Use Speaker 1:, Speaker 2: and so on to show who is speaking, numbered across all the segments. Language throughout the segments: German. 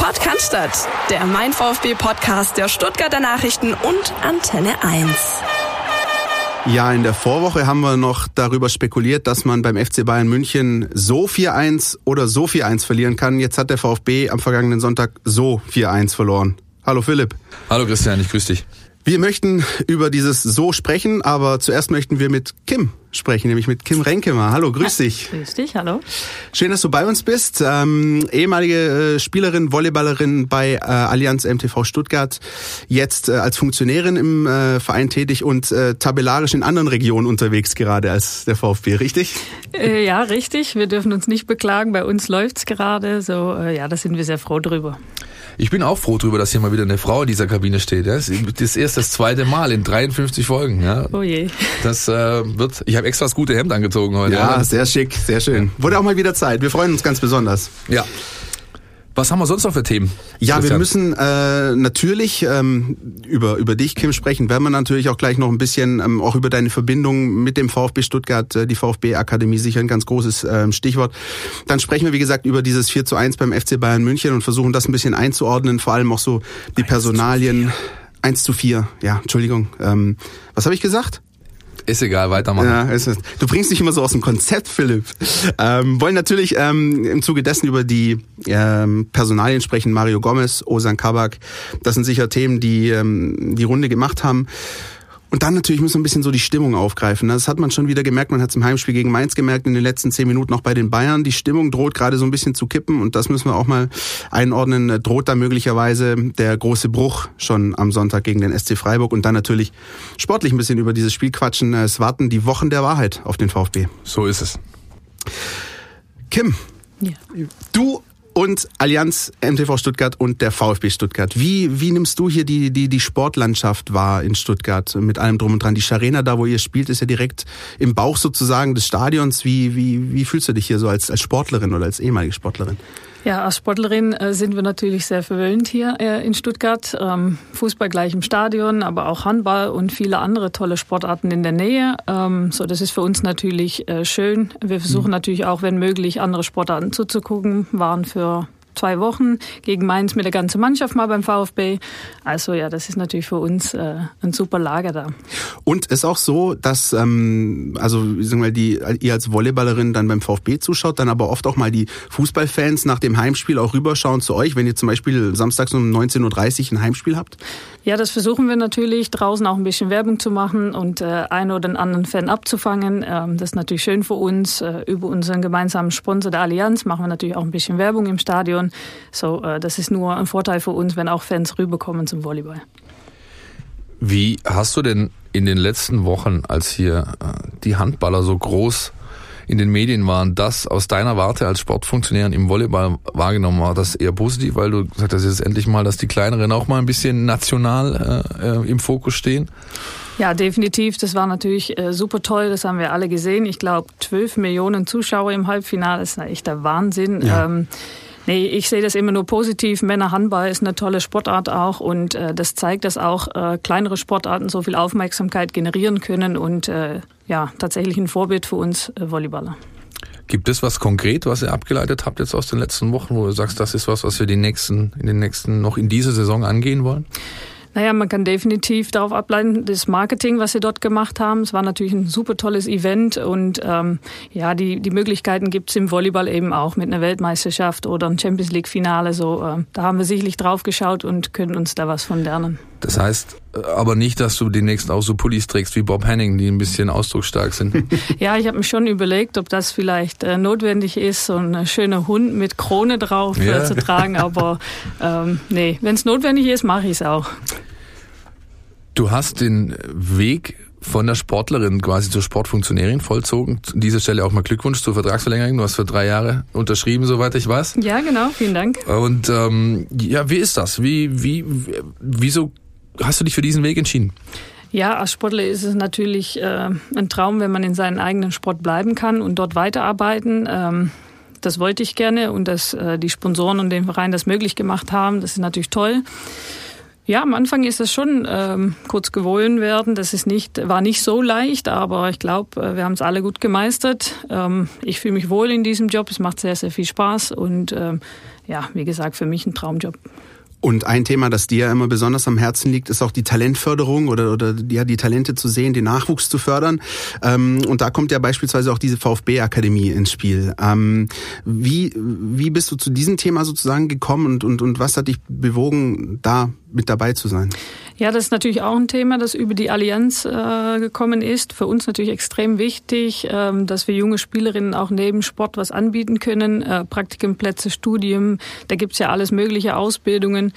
Speaker 1: Podcast, der Mein VfB Podcast der Stuttgarter Nachrichten und Antenne 1.
Speaker 2: Ja, in der Vorwoche haben wir noch darüber spekuliert, dass man beim FC Bayern München so 4-1 oder so 4-1 verlieren kann. Jetzt hat der VfB am vergangenen Sonntag so 4-1 verloren. Hallo Philipp.
Speaker 3: Hallo Christian, ich grüße dich.
Speaker 2: Wir möchten über dieses So sprechen, aber zuerst möchten wir mit Kim sprechen, nämlich mit Kim Renkemer. Hallo, grüß dich.
Speaker 4: Grüß dich, hallo.
Speaker 2: Schön, dass du bei uns bist. Ähm, ehemalige äh, Spielerin, Volleyballerin bei äh, Allianz MTV Stuttgart, jetzt äh, als Funktionärin im äh, Verein tätig und äh, tabellarisch in anderen Regionen unterwegs gerade als der VfB, richtig?
Speaker 4: Äh, ja, richtig. Wir dürfen uns nicht beklagen. Bei uns läuft's gerade. So, ja, da sind wir sehr froh drüber.
Speaker 3: Ich bin auch froh drüber, dass hier mal wieder eine Frau in dieser Kabine steht. Das ist erst das zweite Mal in 53 Folgen. Ja.
Speaker 4: Oh je.
Speaker 3: Das äh, wird. Ich habe extra das gute Hemd angezogen heute.
Speaker 2: Ja, ja, sehr schick, sehr schön. Wurde auch mal wieder Zeit. Wir freuen uns ganz besonders.
Speaker 3: Ja. Was haben wir sonst noch für Themen?
Speaker 2: Ja, Christian? wir müssen äh, natürlich ähm, über über dich, Kim, sprechen. Werden wir natürlich auch gleich noch ein bisschen ähm, auch über deine Verbindung mit dem VfB Stuttgart, äh, die VfB Akademie sicher ein ganz großes äh, Stichwort. Dann sprechen wir wie gesagt über dieses 4 zu 1 beim FC Bayern München und versuchen das ein bisschen einzuordnen, vor allem auch so die Personalien. 1 zu 4, ja, Entschuldigung. Ähm, was habe ich gesagt?
Speaker 3: Ist egal, weitermachen.
Speaker 2: Ja, ist es. Du bringst dich immer so aus dem Konzept, Philipp. Ähm, wollen natürlich ähm, im Zuge dessen über die ähm, Personalien sprechen. Mario Gomez, Osan Kabak. Das sind sicher Themen, die ähm, die Runde gemacht haben. Und dann natürlich muss man ein bisschen so die Stimmung aufgreifen. Das hat man schon wieder gemerkt. Man hat es im Heimspiel gegen Mainz gemerkt, in den letzten zehn Minuten auch bei den Bayern. Die Stimmung droht gerade so ein bisschen zu kippen und das müssen wir auch mal einordnen. Droht da möglicherweise der große Bruch schon am Sonntag gegen den SC Freiburg und dann natürlich sportlich ein bisschen über dieses Spiel quatschen. Es warten die Wochen der Wahrheit auf den VfB.
Speaker 3: So ist es.
Speaker 2: Kim, ja. du und Allianz MTV Stuttgart und der VfB Stuttgart. Wie, wie nimmst du hier die, die, die Sportlandschaft wahr in Stuttgart mit allem drum und dran? Die Scharena, da wo ihr spielt, ist ja direkt im Bauch sozusagen des Stadions. Wie, wie, wie fühlst du dich hier so als, als Sportlerin oder als ehemalige Sportlerin?
Speaker 4: Ja, als Sportlerin äh, sind wir natürlich sehr verwöhnt hier äh, in Stuttgart. Ähm, Fußball gleich im Stadion, aber auch Handball und viele andere tolle Sportarten in der Nähe. Ähm, so, das ist für uns natürlich äh, schön. Wir versuchen mhm. natürlich auch, wenn möglich, andere Sportarten zuzugucken. Waren für zwei Wochen gegen Mainz mit der ganzen Mannschaft mal beim VfB. Also ja, das ist natürlich für uns äh, ein super Lager da.
Speaker 2: Und ist auch so, dass ähm, also sagen wir, die ihr als Volleyballerin dann beim VfB zuschaut, dann aber oft auch mal die Fußballfans nach dem Heimspiel auch rüberschauen zu euch, wenn ihr zum Beispiel samstags um 19.30 Uhr ein Heimspiel habt?
Speaker 4: Ja, das versuchen wir natürlich, draußen auch ein bisschen Werbung zu machen und äh, einen oder anderen Fan abzufangen. Ähm, das ist natürlich schön für uns. Äh, über unseren gemeinsamen Sponsor der Allianz machen wir natürlich auch ein bisschen Werbung im Stadion. So, äh, das ist nur ein Vorteil für uns, wenn auch Fans rüberkommen zum Volleyball.
Speaker 3: Wie hast du denn in den letzten Wochen, als hier äh, die Handballer so groß in den Medien waren, das aus deiner Warte als Sportfunktionärin im Volleyball wahrgenommen? War das eher positiv, weil du gesagt hast, jetzt endlich mal, dass die Kleineren auch mal ein bisschen national äh, äh, im Fokus stehen?
Speaker 4: Ja, definitiv. Das war natürlich äh, super toll. Das haben wir alle gesehen. Ich glaube, 12 Millionen Zuschauer im Halbfinale ist ein echter Wahnsinn. Ja. Ähm, Nee, ich sehe das immer nur positiv. Männerhandball ist eine tolle Sportart auch und äh, das zeigt, dass auch äh, kleinere Sportarten so viel Aufmerksamkeit generieren können und äh, ja, tatsächlich ein Vorbild für uns äh, Volleyballer.
Speaker 3: Gibt es was konkret, was ihr abgeleitet habt jetzt aus den letzten Wochen, wo du sagst, das ist was, was wir die nächsten, in den nächsten, noch in dieser Saison angehen wollen?
Speaker 4: Naja, man kann definitiv darauf ableiten, das Marketing, was sie dort gemacht haben. Es war natürlich ein super tolles Event und ähm, ja, die, die Möglichkeiten gibt es im Volleyball eben auch mit einer Weltmeisterschaft oder einem Champions League-Finale. So, äh, da haben wir sicherlich drauf geschaut und können uns da was von lernen.
Speaker 3: Das heißt äh, aber nicht, dass du demnächst auch so Pullis trägst wie Bob Henning, die ein bisschen ausdrucksstark sind.
Speaker 4: ja, ich habe mir schon überlegt, ob das vielleicht äh, notwendig ist, so ein schöner Hund mit Krone drauf äh, ja. zu tragen. Aber ähm, nee, wenn es notwendig ist, mache ich es auch.
Speaker 3: Du hast den Weg von der Sportlerin quasi zur Sportfunktionärin vollzogen. An dieser Stelle auch mal Glückwunsch zur Vertragsverlängerung. Du hast für drei Jahre unterschrieben, soweit ich weiß.
Speaker 4: Ja, genau. Vielen Dank.
Speaker 3: Und ähm, ja, wie ist das? Wie, wie, wieso hast du dich für diesen Weg entschieden?
Speaker 4: Ja, als Sportler ist es natürlich äh, ein Traum, wenn man in seinem eigenen Sport bleiben kann und dort weiterarbeiten. Ähm, das wollte ich gerne und dass äh, die Sponsoren und den Verein das möglich gemacht haben, das ist natürlich toll. Ja, am Anfang ist es schon ähm, kurz gewohnt werden. Das ist nicht, war nicht so leicht, aber ich glaube, äh, wir haben es alle gut gemeistert. Ähm, ich fühle mich wohl in diesem Job. Es macht sehr, sehr viel Spaß und ähm, ja, wie gesagt, für mich ein Traumjob.
Speaker 2: Und ein Thema, das dir immer besonders am Herzen liegt, ist auch die Talentförderung oder, oder ja, die Talente zu sehen, den Nachwuchs zu fördern. Ähm, und da kommt ja beispielsweise auch diese VfB-Akademie ins Spiel. Ähm, wie, wie bist du zu diesem Thema sozusagen gekommen und, und, und was hat dich bewogen, da mit dabei zu sein?
Speaker 4: Ja, das ist natürlich auch ein Thema, das über die Allianz äh, gekommen ist. Für uns natürlich extrem wichtig, ähm, dass wir junge Spielerinnen auch neben Sport was anbieten können. Äh, Praktikenplätze, Studium, da gibt's ja alles mögliche Ausbildungen.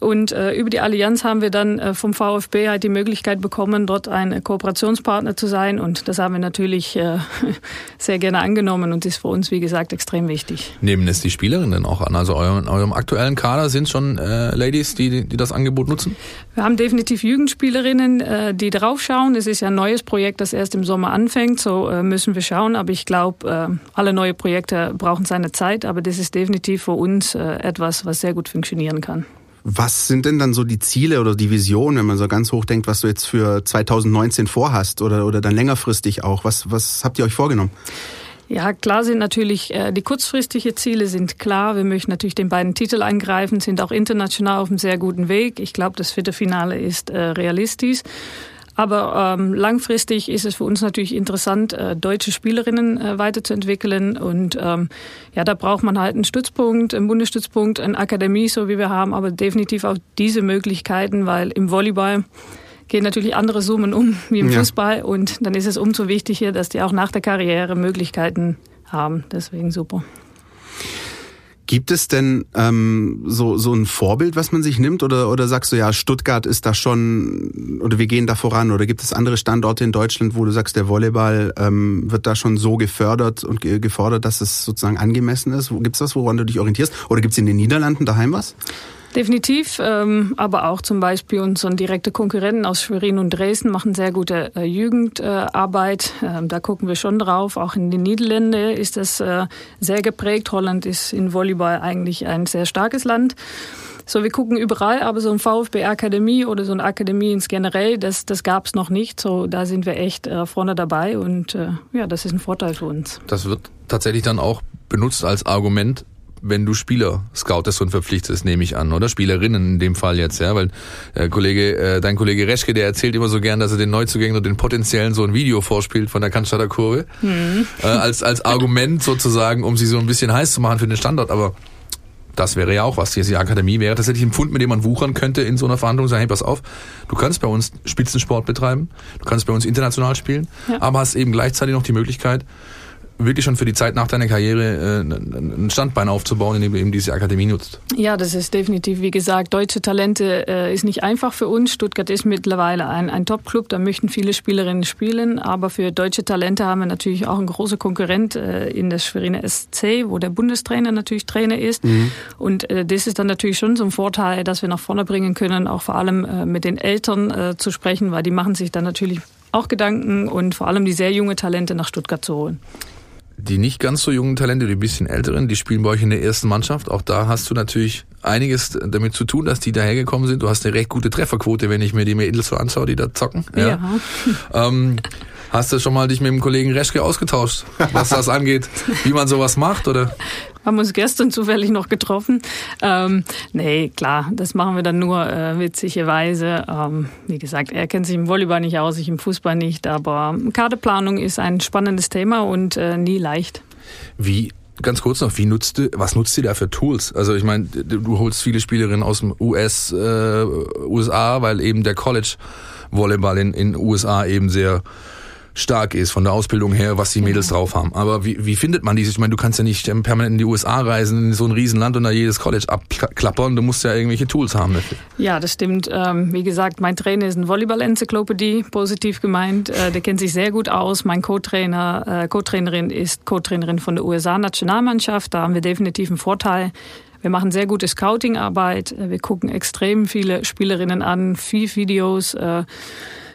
Speaker 4: Und äh, über die Allianz haben wir dann äh, vom VfB halt die Möglichkeit bekommen, dort ein Kooperationspartner zu sein. Und das haben wir natürlich äh, sehr gerne angenommen und ist für uns, wie gesagt, extrem wichtig.
Speaker 3: Nehmen es die Spielerinnen auch an? Also eurem, eurem aktuellen Kader sind schon äh, Ladies, die, die das Angebot nutzen?
Speaker 4: Wir haben definitiv Jugendspielerinnen, äh, die draufschauen. Es ist ja ein neues Projekt, das erst im Sommer anfängt. So äh, müssen wir schauen. Aber ich glaube, äh, alle neue Projekte brauchen seine Zeit. Aber das ist definitiv für uns äh, etwas, was sehr gut funktionieren kann.
Speaker 2: Was sind denn dann so die Ziele oder die Vision, wenn man so ganz hoch denkt, was du jetzt für 2019 vorhast oder, oder dann längerfristig auch? Was, was habt ihr euch vorgenommen?
Speaker 4: Ja, klar sind natürlich äh, die kurzfristigen Ziele sind klar. Wir möchten natürlich den beiden Titel eingreifen, sind auch international auf einem sehr guten Weg. Ich glaube, das vierte Finale ist äh, realistisch. Aber ähm, langfristig ist es für uns natürlich interessant, äh, deutsche Spielerinnen äh, weiterzuentwickeln. Und ähm, ja, da braucht man halt einen Stützpunkt, einen Bundesstützpunkt, eine Akademie, so wie wir haben, aber definitiv auch diese Möglichkeiten, weil im Volleyball gehen natürlich andere Summen um wie im ja. Fußball. Und dann ist es umso wichtiger, dass die auch nach der Karriere Möglichkeiten haben. Deswegen super.
Speaker 2: Gibt es denn ähm, so, so ein Vorbild, was man sich nimmt? Oder, oder sagst du, ja, Stuttgart ist da schon, oder wir gehen da voran? Oder gibt es andere Standorte in Deutschland, wo du sagst, der Volleyball ähm, wird da schon so gefördert und gefordert, dass es sozusagen angemessen ist? Gibt es was, woran du dich orientierst? Oder gibt es in den Niederlanden daheim was?
Speaker 4: Definitiv, ähm, aber auch zum Beispiel unsere direkte Konkurrenten aus Schwerin und Dresden machen sehr gute äh, Jugendarbeit. Äh, da gucken wir schon drauf. Auch in den Niederlanden ist das äh, sehr geprägt. Holland ist in Volleyball eigentlich ein sehr starkes Land. So, wir gucken überall, aber so ein VfB-Akademie oder so eine Akademie ins Generell, das, das gab es noch nicht. So, da sind wir echt äh, vorne dabei und äh, ja, das ist ein Vorteil für uns.
Speaker 3: Das wird tatsächlich dann auch benutzt als Argument wenn du Spieler scoutest und verpflichtest, nehme ich an, oder? Spielerinnen in dem Fall jetzt, ja, weil äh, Kollege, äh, dein Kollege Reschke, der erzählt immer so gern, dass er den Neuzugängen und den potenziellen so ein Video vorspielt von der Cannstatter Kurve, mhm. äh, als, als Argument sozusagen, um sie so ein bisschen heiß zu machen für den Standort, aber das wäre ja auch was. Die Akademie wäre tatsächlich ein Pfund, mit dem man wuchern könnte in so einer Verhandlung. Sagen, hey, pass auf, du kannst bei uns Spitzensport betreiben, du kannst bei uns international spielen, ja. aber hast eben gleichzeitig noch die Möglichkeit, wirklich schon für die Zeit nach deiner Karriere äh, ein Standbein aufzubauen, indem du eben diese Akademie nutzt.
Speaker 4: Ja, das ist definitiv, wie gesagt, deutsche Talente äh, ist nicht einfach für uns. Stuttgart ist mittlerweile ein, ein Top-Club, da möchten viele Spielerinnen spielen, aber für deutsche Talente haben wir natürlich auch einen großen Konkurrent äh, in der Schweriner SC, wo der Bundestrainer natürlich Trainer ist. Mhm. Und äh, das ist dann natürlich schon so ein Vorteil, dass wir nach vorne bringen können, auch vor allem äh, mit den Eltern äh, zu sprechen, weil die machen sich dann natürlich auch Gedanken und vor allem die sehr junge Talente nach Stuttgart zu holen
Speaker 3: die nicht ganz so jungen Talente, die ein bisschen älteren, die spielen bei euch in der ersten Mannschaft. Auch da hast du natürlich einiges damit zu tun, dass die dahergekommen sind. Du hast eine recht gute Trefferquote, wenn ich mir die Mädels so anschaue, die da zocken. Ja. ja. Ähm, hast du schon mal dich mit dem Kollegen Reschke ausgetauscht, was das angeht, wie man sowas macht, oder?
Speaker 4: Haben uns gestern zufällig noch getroffen. Ähm, nee, klar, das machen wir dann nur äh, witzigerweise. Ähm, wie gesagt, er kennt sich im Volleyball nicht aus, ich im Fußball nicht, aber Kadeplanung ist ein spannendes Thema und äh, nie leicht.
Speaker 3: Wie Ganz kurz noch, wie nutzt du, was nutzt ihr da für Tools? Also ich meine, du holst viele Spielerinnen aus dem US, äh, USA, weil eben der College Volleyball in in USA eben sehr stark ist von der Ausbildung her, was die Mädels drauf haben. Aber wie, wie findet man dieses? Ich meine, du kannst ja nicht ähm, permanent in die USA reisen, in so ein Riesenland und da jedes College abklappern. Du musst ja irgendwelche Tools haben dafür.
Speaker 4: Ja, das stimmt. Ähm, wie gesagt, mein Trainer ist ein Volleyball-Enzyklopädie, positiv gemeint. Äh, der kennt sich sehr gut aus. Mein Co-Trainer, äh, Co-Trainerin ist Co-Trainerin von der USA-Nationalmannschaft. Da haben wir definitiv einen Vorteil. Wir machen sehr gute Scouting-Arbeit. Wir gucken extrem viele Spielerinnen an, viel Videos.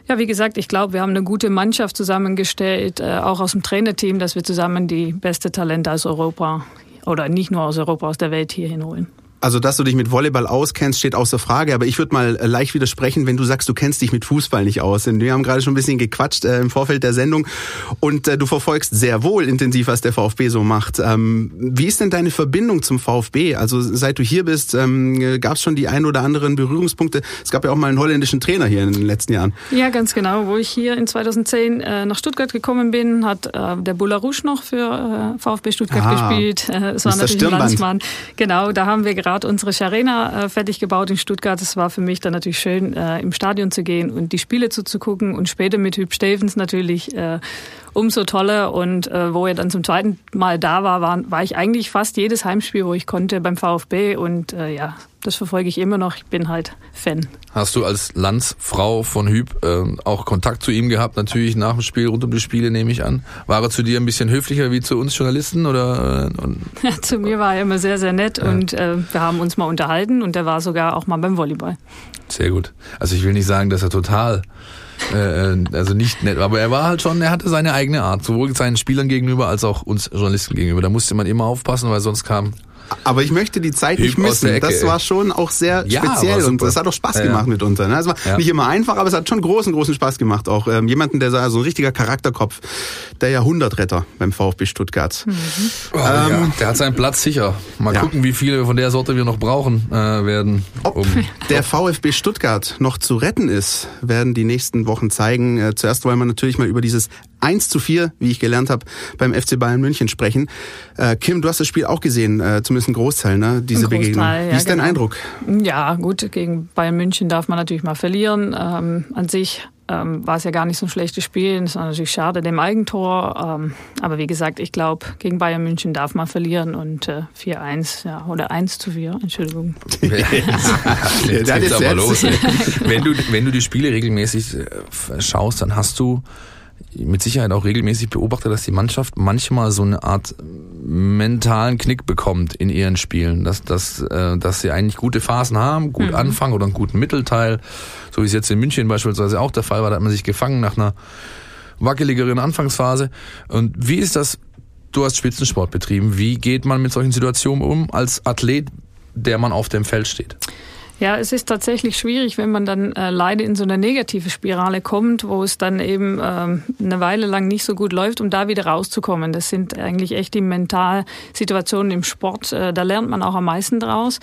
Speaker 4: Ja, wie gesagt, ich glaube, wir haben eine gute Mannschaft zusammengestellt, äh, auch aus dem Trainerteam, dass wir zusammen die beste Talente aus Europa oder nicht nur aus Europa, aus der Welt hier hinholen.
Speaker 2: Also, dass du dich mit Volleyball auskennst, steht außer Frage. Aber ich würde mal äh, leicht widersprechen, wenn du sagst, du kennst dich mit Fußball nicht aus. Denn wir haben gerade schon ein bisschen gequatscht äh, im Vorfeld der Sendung und äh, du verfolgst sehr wohl intensiv, was der VfB so macht. Ähm, wie ist denn deine Verbindung zum VfB? Also, seit du hier bist, ähm, gab es schon die ein oder anderen Berührungspunkte. Es gab ja auch mal einen holländischen Trainer hier in den letzten Jahren.
Speaker 4: Ja, ganz genau. Wo ich hier in 2010 äh, nach Stuttgart gekommen bin, hat äh, der Boularouche noch für äh, VfB Stuttgart ah, gespielt. Es war natürlich ein Landsmann. Genau, da haben wir gerade unsere Arena äh, fertig gebaut in Stuttgart. Es war für mich dann natürlich schön, äh, im Stadion zu gehen und die Spiele zuzugucken und später mit Hüb Stevens natürlich äh, umso toller. Und äh, wo er dann zum zweiten Mal da war, war, war ich eigentlich fast jedes Heimspiel, wo ich konnte beim VfB. Und äh, ja, das verfolge ich immer noch. Ich bin halt Fan.
Speaker 3: Hast du als Landsfrau von Hüb äh, auch Kontakt zu ihm gehabt? Natürlich nach dem Spiel, rund um die Spiele nehme ich an. War er zu dir ein bisschen höflicher wie zu uns Journalisten? Oder,
Speaker 4: ja, äh, zu mir war er immer sehr, sehr nett ja. und äh, wir haben uns mal unterhalten und er war sogar auch mal beim Volleyball.
Speaker 3: Sehr gut. Also ich will nicht sagen, dass er total äh, äh, also nicht nett, aber er war halt schon, er hatte seine eigene Art, sowohl seinen Spielern gegenüber als auch uns Journalisten gegenüber. Da musste man immer aufpassen, weil sonst kam
Speaker 2: aber ich möchte die Zeit nicht missen. Das war schon auch sehr ja, speziell und es hat auch Spaß ja, gemacht ja. mitunter. Ne? Es war ja. nicht immer einfach, aber es hat schon großen, großen Spaß gemacht. Auch ähm, jemanden, der so ein richtiger Charakterkopf, der Jahrhundertretter beim VfB Stuttgart. Mhm.
Speaker 3: Oh, ähm, der hat seinen Platz sicher. Mal gucken, wie viele von der Sorte wir noch brauchen äh, werden.
Speaker 2: Ob um der VfB Stuttgart noch zu retten ist, werden die nächsten Wochen zeigen. Äh, zuerst wollen wir natürlich mal über dieses 1 zu 4, wie ich gelernt habe, beim FC Bayern München sprechen. Äh, Kim, du hast das Spiel auch gesehen, äh, zumindest ein Großteil, ne? diese Großteil, Begegnung. Wie ja, ist dein genau. Eindruck?
Speaker 4: Ja, gut, gegen Bayern München darf man natürlich mal verlieren. Ähm, an sich ähm, war es ja gar nicht so ein schlechtes Spiel. Es war natürlich schade dem Eigentor. Ähm, aber wie gesagt, ich glaube, gegen Bayern München darf man verlieren und äh, 4-1 ja, oder 1 zu 4, Entschuldigung.
Speaker 3: ja, jetzt geht's aber los. wenn, du, wenn du die Spiele regelmäßig äh, schaust, dann hast du mit Sicherheit auch regelmäßig beobachtet, dass die Mannschaft manchmal so eine Art mentalen Knick bekommt in ihren Spielen, dass, dass, äh, dass sie eigentlich gute Phasen haben, gut mhm. anfangen oder einen guten Mittelteil, so wie es jetzt in München beispielsweise auch der Fall war, da hat man sich gefangen nach einer wackeligeren Anfangsphase. Und wie ist das, du hast Spitzensport betrieben, wie geht man mit solchen Situationen um als Athlet, der man auf dem Feld steht?
Speaker 4: Ja, es ist tatsächlich schwierig, wenn man dann äh, leider in so eine negative Spirale kommt, wo es dann eben ähm, eine Weile lang nicht so gut läuft, um da wieder rauszukommen. Das sind eigentlich echt die Mentalsituationen im Sport. Äh, da lernt man auch am meisten draus.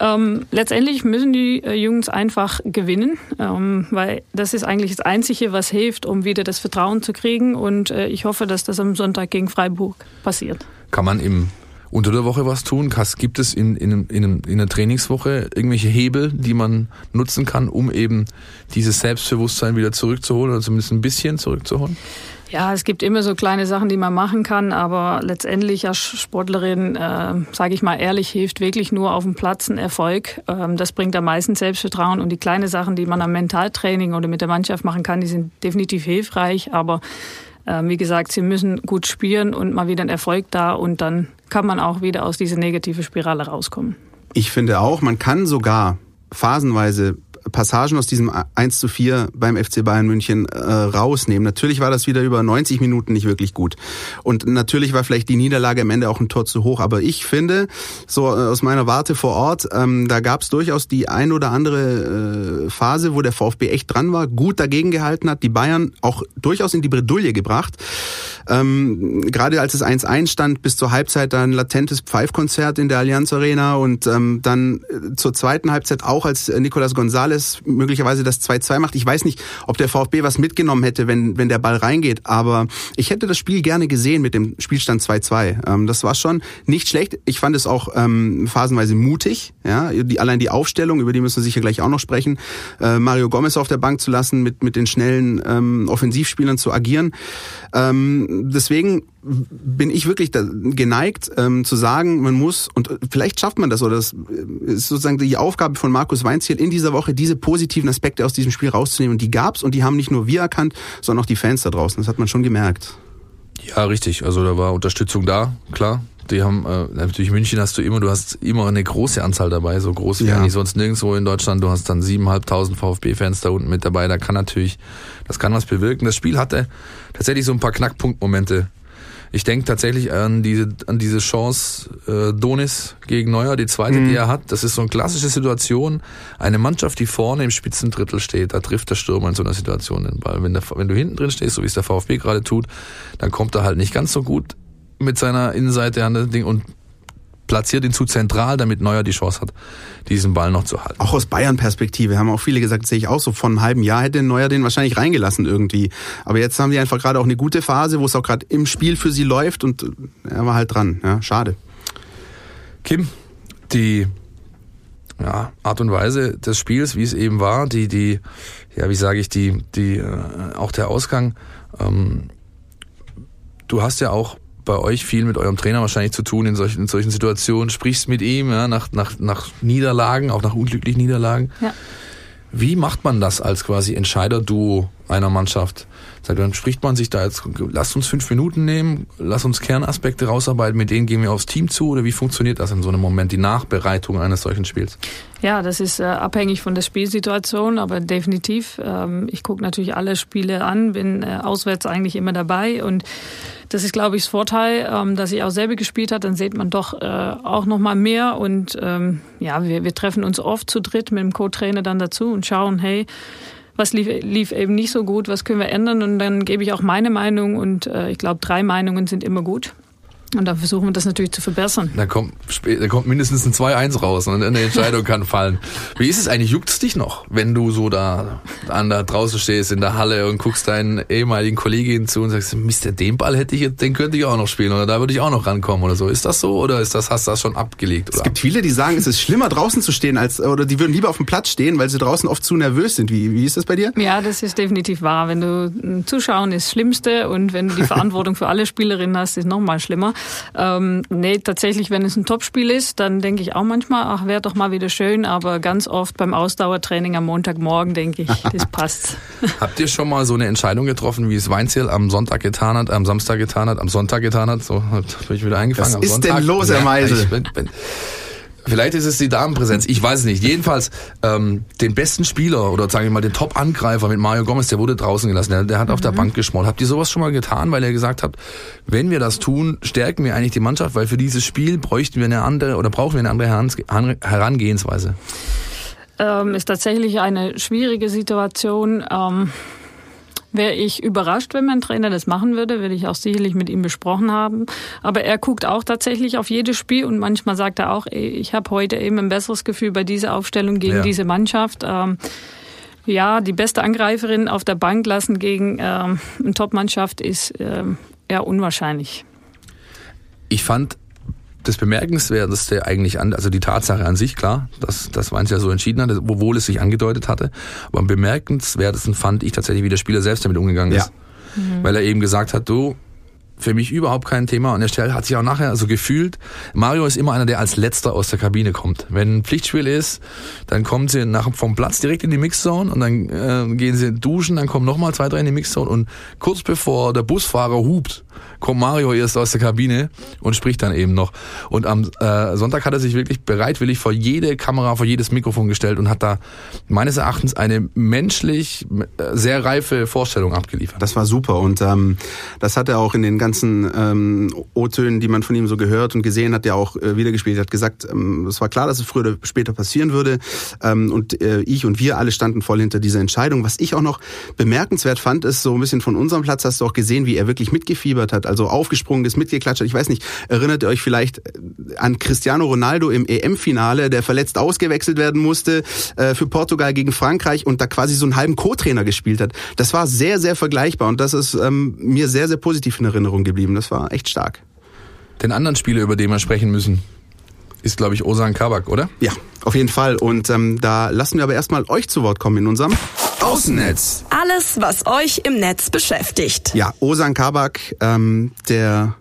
Speaker 4: Ähm, letztendlich müssen die äh, Jungs einfach gewinnen, ähm, weil das ist eigentlich das Einzige, was hilft, um wieder das Vertrauen zu kriegen. Und äh, ich hoffe, dass das am Sonntag gegen Freiburg passiert.
Speaker 3: Kann man im unter der Woche was tun? Gibt es in, in, in, in einer Trainingswoche irgendwelche Hebel, die man nutzen kann, um eben dieses Selbstbewusstsein wieder zurückzuholen oder zumindest ein bisschen zurückzuholen?
Speaker 4: Ja, es gibt immer so kleine Sachen, die man machen kann, aber letztendlich als Sportlerin, äh, sage ich mal ehrlich, hilft wirklich nur auf dem Platz ein Erfolg. Ähm, das bringt am meisten Selbstvertrauen und die kleinen Sachen, die man am Mentaltraining oder mit der Mannschaft machen kann, die sind definitiv hilfreich, aber ähm, wie gesagt, sie müssen gut spielen und mal wieder ein Erfolg da und dann kann man auch wieder aus dieser negativen Spirale rauskommen.
Speaker 2: Ich finde auch, man kann sogar phasenweise Passagen aus diesem 1 zu 4 beim FC Bayern München äh, rausnehmen. Natürlich war das wieder über 90 Minuten nicht wirklich gut. Und natürlich war vielleicht die Niederlage am Ende auch ein Tor zu hoch. Aber ich finde, so äh, aus meiner Warte vor Ort, ähm, da gab es durchaus die ein oder andere äh, Phase, wo der VfB echt dran war, gut dagegen gehalten hat, die Bayern auch durchaus in die Bredouille gebracht. Ähm, gerade als es 1-1 stand, bis zur Halbzeit dann latentes Pfeifkonzert in der Allianz Arena und ähm, dann äh, zur zweiten Halbzeit auch, als Nicolas González möglicherweise das 2-2 macht. Ich weiß nicht, ob der VfB was mitgenommen hätte, wenn, wenn der Ball reingeht, aber ich hätte das Spiel gerne gesehen mit dem Spielstand 2-2. Ähm, das war schon nicht schlecht. Ich fand es auch ähm, phasenweise mutig. Ja, die, allein die Aufstellung, über die müssen wir sicher gleich auch noch sprechen. Äh, Mario Gomez auf der Bank zu lassen, mit, mit den schnellen ähm, Offensivspielern zu agieren. Ähm, deswegen bin ich wirklich geneigt ähm, zu sagen, man muss, und vielleicht schafft man das, oder das ist sozusagen die Aufgabe von Markus Weinziel in dieser Woche, diese positiven Aspekte aus diesem Spiel rauszunehmen. Und die gab's und die haben nicht nur wir erkannt, sondern auch die Fans da draußen. Das hat man schon gemerkt.
Speaker 3: Ja, richtig. Also da war Unterstützung da, klar. Die haben äh, natürlich München hast du immer, du hast immer eine große Anzahl dabei, so groß wie ja. eigentlich sonst nirgendwo in Deutschland. Du hast dann siebeneinhalbtausend VfB-Fans da unten mit dabei. Da kann natürlich, das kann was bewirken. Das Spiel hatte tatsächlich so ein paar Knackpunktmomente Ich denke tatsächlich an diese, an diese Chance äh, Donis gegen Neuer, die zweite, mhm. die er hat. Das ist so eine klassische Situation. Eine Mannschaft, die vorne im Spitzendrittel steht, da trifft der Stürmer in so einer Situation den Ball. Wenn, der, wenn du hinten drin stehst, so wie es der VfB gerade tut, dann kommt er halt nicht ganz so gut mit seiner Innenseite an das Ding und platziert ihn zu zentral, damit Neuer die Chance hat, diesen Ball noch zu halten.
Speaker 2: Auch aus Bayern-Perspektive haben auch viele gesagt, sehe ich auch so, von einem halben Jahr hätte Neuer den wahrscheinlich reingelassen irgendwie. Aber jetzt haben die einfach gerade auch eine gute Phase, wo es auch gerade im Spiel für sie läuft und er war halt dran. Ja, schade.
Speaker 3: Kim, die ja, Art und Weise des Spiels, wie es eben war, die, die, ja, wie sage ich, die, die, äh, auch der Ausgang, ähm, du hast ja auch bei euch viel mit eurem Trainer wahrscheinlich zu tun in solchen, in solchen Situationen, sprichst mit ihm ja, nach, nach, nach Niederlagen, auch nach unglücklichen Niederlagen. Ja. Wie macht man das als quasi Entscheider-Duo einer Mannschaft? Dann spricht man sich da jetzt, lasst uns fünf Minuten nehmen, lasst uns Kernaspekte rausarbeiten, mit denen gehen wir aufs Team zu oder wie funktioniert das in so einem Moment, die Nachbereitung eines solchen Spiels?
Speaker 4: Ja, das ist äh, abhängig von der Spielsituation, aber definitiv. Ähm, ich gucke natürlich alle Spiele an, bin äh, auswärts eigentlich immer dabei und das ist, glaube ich, das Vorteil, ähm, dass ich auch selber gespielt hat. Dann sieht man doch äh, auch noch mal mehr und ähm, ja, wir, wir treffen uns oft zu dritt mit dem Co-Trainer dann dazu und schauen, hey, was lief, lief eben nicht so gut, was können wir ändern und dann gebe ich auch meine Meinung und äh, ich glaube, drei Meinungen sind immer gut. Und dann versuchen wir das natürlich zu verbessern.
Speaker 3: Da kommt, da kommt mindestens ein 2-1 raus und eine Entscheidung kann fallen. Wie ist es eigentlich? Juckt es dich noch, wenn du so da, an da draußen stehst in der Halle und guckst deinen ehemaligen Kolleginnen zu und sagst, Mist, den Ball hätte ich jetzt, den könnte ich auch noch spielen oder da würde ich auch noch rankommen oder so. Ist das so oder ist das, hast du das schon abgelegt? Oder?
Speaker 2: Es gibt viele, die sagen, es ist schlimmer draußen zu stehen als, oder die würden lieber auf dem Platz stehen, weil sie draußen oft zu nervös sind. Wie, wie ist das bei dir?
Speaker 4: Ja, das ist definitiv wahr. Wenn du zuschauen ist das Schlimmste und wenn du die Verantwortung für alle Spielerinnen hast, ist noch mal schlimmer. Ähm, nee, tatsächlich, wenn es ein Topspiel ist, dann denke ich auch manchmal, ach, wäre doch mal wieder schön, aber ganz oft beim Ausdauertraining am Montagmorgen denke ich, das passt.
Speaker 3: Habt ihr schon mal so eine Entscheidung getroffen, wie es Weinziel am Sonntag getan hat, am Samstag getan hat, am Sonntag getan hat? So, habe ich wieder eingefangen.
Speaker 2: Was ist Sonntag. denn los, Herr Meisel? Ja,
Speaker 3: Vielleicht ist es die Damenpräsenz, ich weiß es nicht. Jedenfalls ähm, den besten Spieler oder sagen wir mal den Top-Angreifer mit Mario Gomez, der wurde draußen gelassen, der, der hat mhm. auf der mhm. Bank geschmort. Habt ihr sowas schon mal getan, weil ihr gesagt habt, wenn wir das tun, stärken wir eigentlich die Mannschaft, weil für dieses Spiel bräuchten wir eine andere oder brauchen wir eine andere Herangehensweise?
Speaker 4: Ähm, ist tatsächlich eine schwierige Situation. Ähm Wäre ich überrascht, wenn mein Trainer das machen würde, würde ich auch sicherlich mit ihm besprochen haben. Aber er guckt auch tatsächlich auf jedes Spiel und manchmal sagt er auch, ich habe heute eben ein besseres Gefühl bei dieser Aufstellung gegen ja. diese Mannschaft. Ähm, ja, die beste Angreiferin auf der Bank lassen gegen ähm, eine Top-Mannschaft ist ähm, eher unwahrscheinlich.
Speaker 3: Ich fand das Bemerkenswerteste eigentlich an, also die Tatsache an sich, klar, dass das Mainz ja so entschieden hat, obwohl es sich angedeutet hatte. Aber am bemerkenswertesten fand ich tatsächlich, wie der Spieler selbst damit umgegangen ist. Ja. Mhm. Weil er eben gesagt hat, du, für mich überhaupt kein Thema. Und der Stelle hat sich auch nachher so also gefühlt, Mario ist immer einer, der als letzter aus der Kabine kommt. Wenn ein Pflichtspiel ist, dann kommen sie nach, vom Platz direkt in die Mixzone und dann äh, gehen sie duschen, dann kommen nochmal zwei, drei in die Mixzone und kurz bevor der Busfahrer hupt, kommt Mario erst aus der Kabine und spricht dann eben noch. Und am äh, Sonntag hat er sich wirklich bereitwillig vor jede Kamera, vor jedes Mikrofon gestellt und hat da meines Erachtens eine menschlich äh, sehr reife Vorstellung abgeliefert.
Speaker 2: Das war super und ähm, das hat er auch in den ganzen ähm, O-Tönen, die man von ihm so gehört und gesehen hat, der auch äh, wiedergespielt hat, gesagt, ähm, es war klar, dass es früher oder später passieren würde ähm, und äh, ich und wir alle standen voll hinter dieser Entscheidung. Was ich auch noch bemerkenswert fand, ist so ein bisschen von unserem Platz hast du auch gesehen, wie er wirklich mitgefiebert hat also aufgesprungen ist, mitgeklatscht hat. Ich weiß nicht, erinnert ihr euch vielleicht an Cristiano Ronaldo im EM-Finale, der verletzt ausgewechselt werden musste äh, für Portugal gegen Frankreich und da quasi so einen halben Co-Trainer gespielt hat. Das war sehr, sehr vergleichbar und das ist ähm, mir sehr, sehr positiv in Erinnerung geblieben. Das war echt stark.
Speaker 3: Den anderen Spieler, über den wir sprechen müssen, ist, glaube ich, Osan Kabak, oder?
Speaker 2: Ja, auf jeden Fall. Und ähm, da lassen wir aber erstmal euch zu Wort kommen in unserem Außennetz.
Speaker 1: Alles, was euch im Netz beschäftigt.
Speaker 2: Ja, Osan Kabak, ähm, der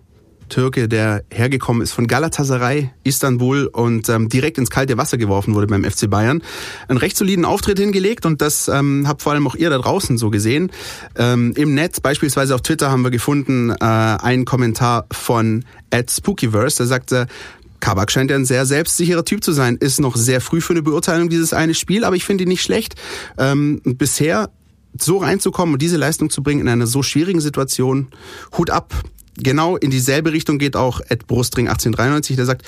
Speaker 2: Türke, der hergekommen ist von Galatasaray, Istanbul und ähm, direkt ins kalte Wasser geworfen wurde beim FC Bayern. Einen recht soliden Auftritt hingelegt und das ähm, habt vor allem auch ihr da draußen so gesehen. Ähm, Im Netz, beispielsweise auf Twitter, haben wir gefunden äh, einen Kommentar von Ed Spookyverse, der sagte, Kabak scheint ja ein sehr selbstsicherer Typ zu sein. Ist noch sehr früh für eine Beurteilung dieses eine Spiel, aber ich finde ihn nicht schlecht. Ähm, bisher so reinzukommen und diese Leistung zu bringen in einer so schwierigen Situation, Hut ab. genau in dieselbe Richtung geht auch Ed Brustring 1893, der sagt,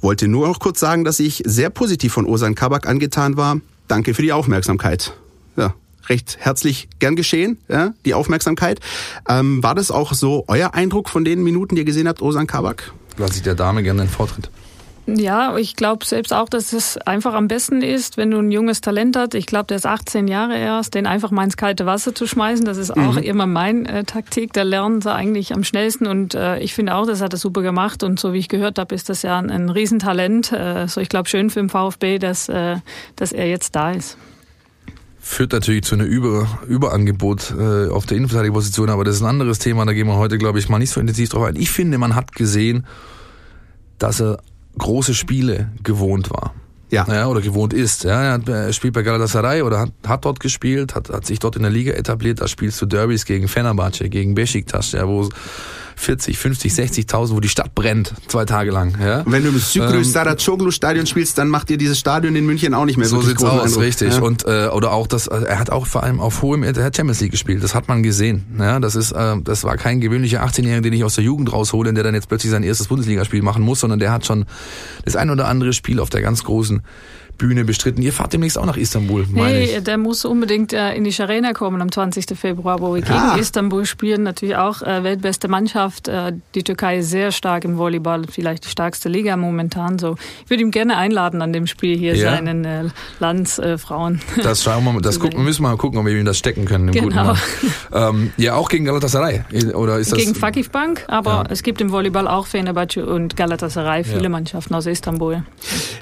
Speaker 2: wollte nur noch kurz sagen, dass ich sehr positiv von Osan Kabak angetan war. Danke für die Aufmerksamkeit. Ja, recht herzlich gern geschehen, ja, die Aufmerksamkeit. Ähm, war das auch so euer Eindruck von den Minuten, die ihr gesehen habt, Osan Kabak?
Speaker 3: Lass ich der Dame gerne den Vortritt.
Speaker 4: Ja, ich glaube selbst auch, dass es einfach am besten ist, wenn du ein junges Talent hast. Ich glaube, der ist 18 Jahre erst, den einfach mal ins kalte Wasser zu schmeißen. Das ist auch mhm. immer mein äh, Taktik. Da lernen sie eigentlich am schnellsten. Und äh, ich finde auch, das hat er super gemacht. Und so wie ich gehört habe, ist das ja ein, ein Riesentalent. Äh, so ich glaube schön für den VfB, dass, äh, dass er jetzt da ist
Speaker 3: führt natürlich zu einem Über, Überangebot äh, auf der Innenverteidigerposition, aber das ist ein anderes Thema, da gehen wir heute, glaube ich, mal nicht so intensiv drauf ein. Ich finde, man hat gesehen, dass er große Spiele gewohnt war. Ja. ja. Oder gewohnt ist. Ja, er, hat, spielt bei Galatasaray oder hat, hat dort gespielt, hat, hat sich dort in der Liga etabliert. Da spielst du Derbys gegen Fenerbahce, gegen Besiktas, ja, wo 40, 50, 60.000, wo die Stadt brennt, zwei Tage lang. Ja?
Speaker 2: Wenn du im Sükrü ähm, Saracoglu Stadion spielst, dann macht dir dieses Stadion in München auch nicht mehr
Speaker 3: so sieht's aus, Eindruck. richtig. Ja? Und äh, oder auch das, also er hat auch vor allem auf hohem, er hat Champions League gespielt, das hat man gesehen. Ja, das ist, äh, das war kein gewöhnlicher 18-Jähriger, den ich aus der Jugend raushole, der dann jetzt plötzlich sein erstes Bundesligaspiel machen muss, sondern der hat schon das ein oder andere Spiel auf der ganz großen Bühne bestritten. Ihr fahrt demnächst auch nach Istanbul, meine nee,
Speaker 4: ich. der muss unbedingt äh, in die Arena kommen am 20. Februar, wo wir ja. gegen Istanbul spielen. Natürlich auch äh, weltbeste Mannschaft. Äh, die Türkei ist sehr stark im Volleyball, vielleicht die stärkste Liga momentan. So, ich würde ihm gerne einladen an dem Spiel hier ja. seinen Landsfrauen.
Speaker 3: das schauen wir mal, das gucken, müssen wir mal gucken, ob wir ihm das stecken können.
Speaker 4: genau.
Speaker 3: ähm, ja, auch gegen Galatasaray oder ist das?
Speaker 4: Gegen Fakif Bank, aber ja. es gibt im Volleyball auch Fenerbahce und Galatasaray viele Mannschaften aus Istanbul.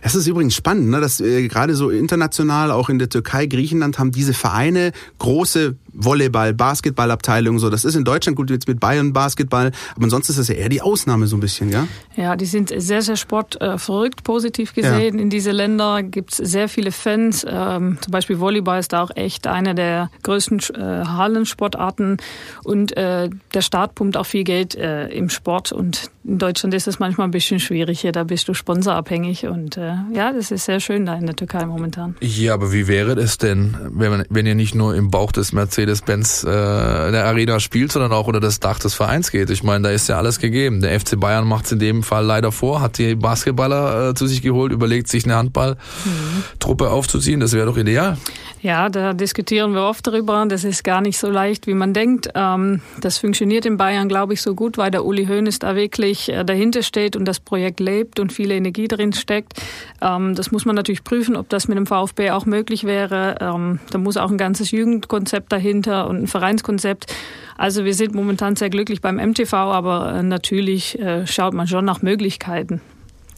Speaker 2: Es ist übrigens spannend, ne, dass äh, gerade so international, auch in der Türkei, Griechenland, haben diese Vereine große Volleyball, Basketballabteilung, so. Das ist in Deutschland gut jetzt mit Bayern Basketball, aber ansonsten ist das ja eher die Ausnahme so ein bisschen, ja?
Speaker 4: Ja, die sind sehr, sehr sportverrückt, positiv gesehen. Ja. In diese Länder gibt es sehr viele Fans. Ähm, zum Beispiel Volleyball ist da auch echt eine der größten äh, Hallensportarten und äh, der Staat pumpt auch viel Geld äh, im Sport und in Deutschland ist es manchmal ein bisschen schwierig hier, da bist du sponsorabhängig und äh, ja, das ist sehr schön da in der Türkei momentan.
Speaker 3: Ja, aber wie wäre es denn, wenn, man, wenn ihr nicht nur im Bauch des Mercedes Mercedes-Benz äh, der Arena spielt, sondern auch unter das Dach des Vereins geht. Ich meine, da ist ja alles gegeben. Der FC Bayern macht es in dem Fall leider vor, hat die Basketballer äh, zu sich geholt, überlegt sich eine Handballtruppe aufzuziehen. Das wäre doch ideal.
Speaker 4: Ja, da diskutieren wir oft darüber. Das ist gar nicht so leicht, wie man denkt. Ähm, das funktioniert in Bayern, glaube ich, so gut, weil der Uli Hoeneß da wirklich äh, dahinter steht und das Projekt lebt und viel Energie drin steckt. Ähm, das muss man natürlich prüfen, ob das mit dem VfB auch möglich wäre. Ähm, da muss auch ein ganzes Jugendkonzept dahinter und ein Vereinskonzept. Also wir sind momentan sehr glücklich beim MTV, aber äh, natürlich äh, schaut man schon nach Möglichkeiten.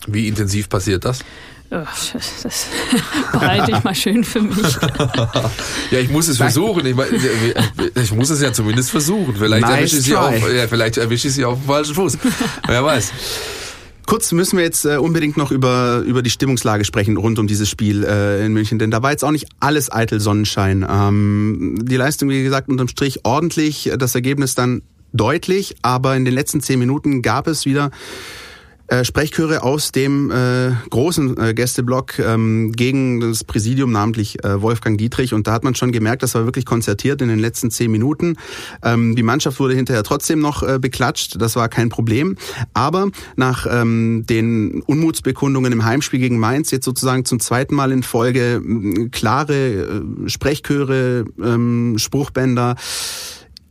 Speaker 3: Wie intensiv passiert das?
Speaker 4: Das behalte ich mal schön für mich.
Speaker 3: ja, ich muss es versuchen. Ich, ich, muss es ja zumindest versuchen. Vielleicht nice erwische ich sie auf, ja, vielleicht erwische ich sie auf dem falschen Fuß. Wer weiß.
Speaker 2: Kurz müssen wir jetzt äh, unbedingt noch über, über die Stimmungslage sprechen rund um dieses Spiel äh, in München, denn da war jetzt auch nicht alles eitel Sonnenschein. Ähm, die Leistung, wie gesagt, unterm Strich ordentlich, das Ergebnis dann deutlich, aber in den letzten zehn Minuten gab es wieder äh, Sprechchöre aus dem äh, großen äh, Gästeblock ähm, gegen das Präsidium, namentlich äh, Wolfgang Dietrich. Und da hat man schon gemerkt, das war wirklich konzertiert in den letzten zehn Minuten. Ähm, die Mannschaft wurde hinterher trotzdem noch äh, beklatscht, das war kein Problem. Aber nach ähm, den Unmutsbekundungen im Heimspiel gegen Mainz, jetzt sozusagen zum zweiten Mal in Folge äh, klare äh, Sprechchöre, äh, Spruchbänder.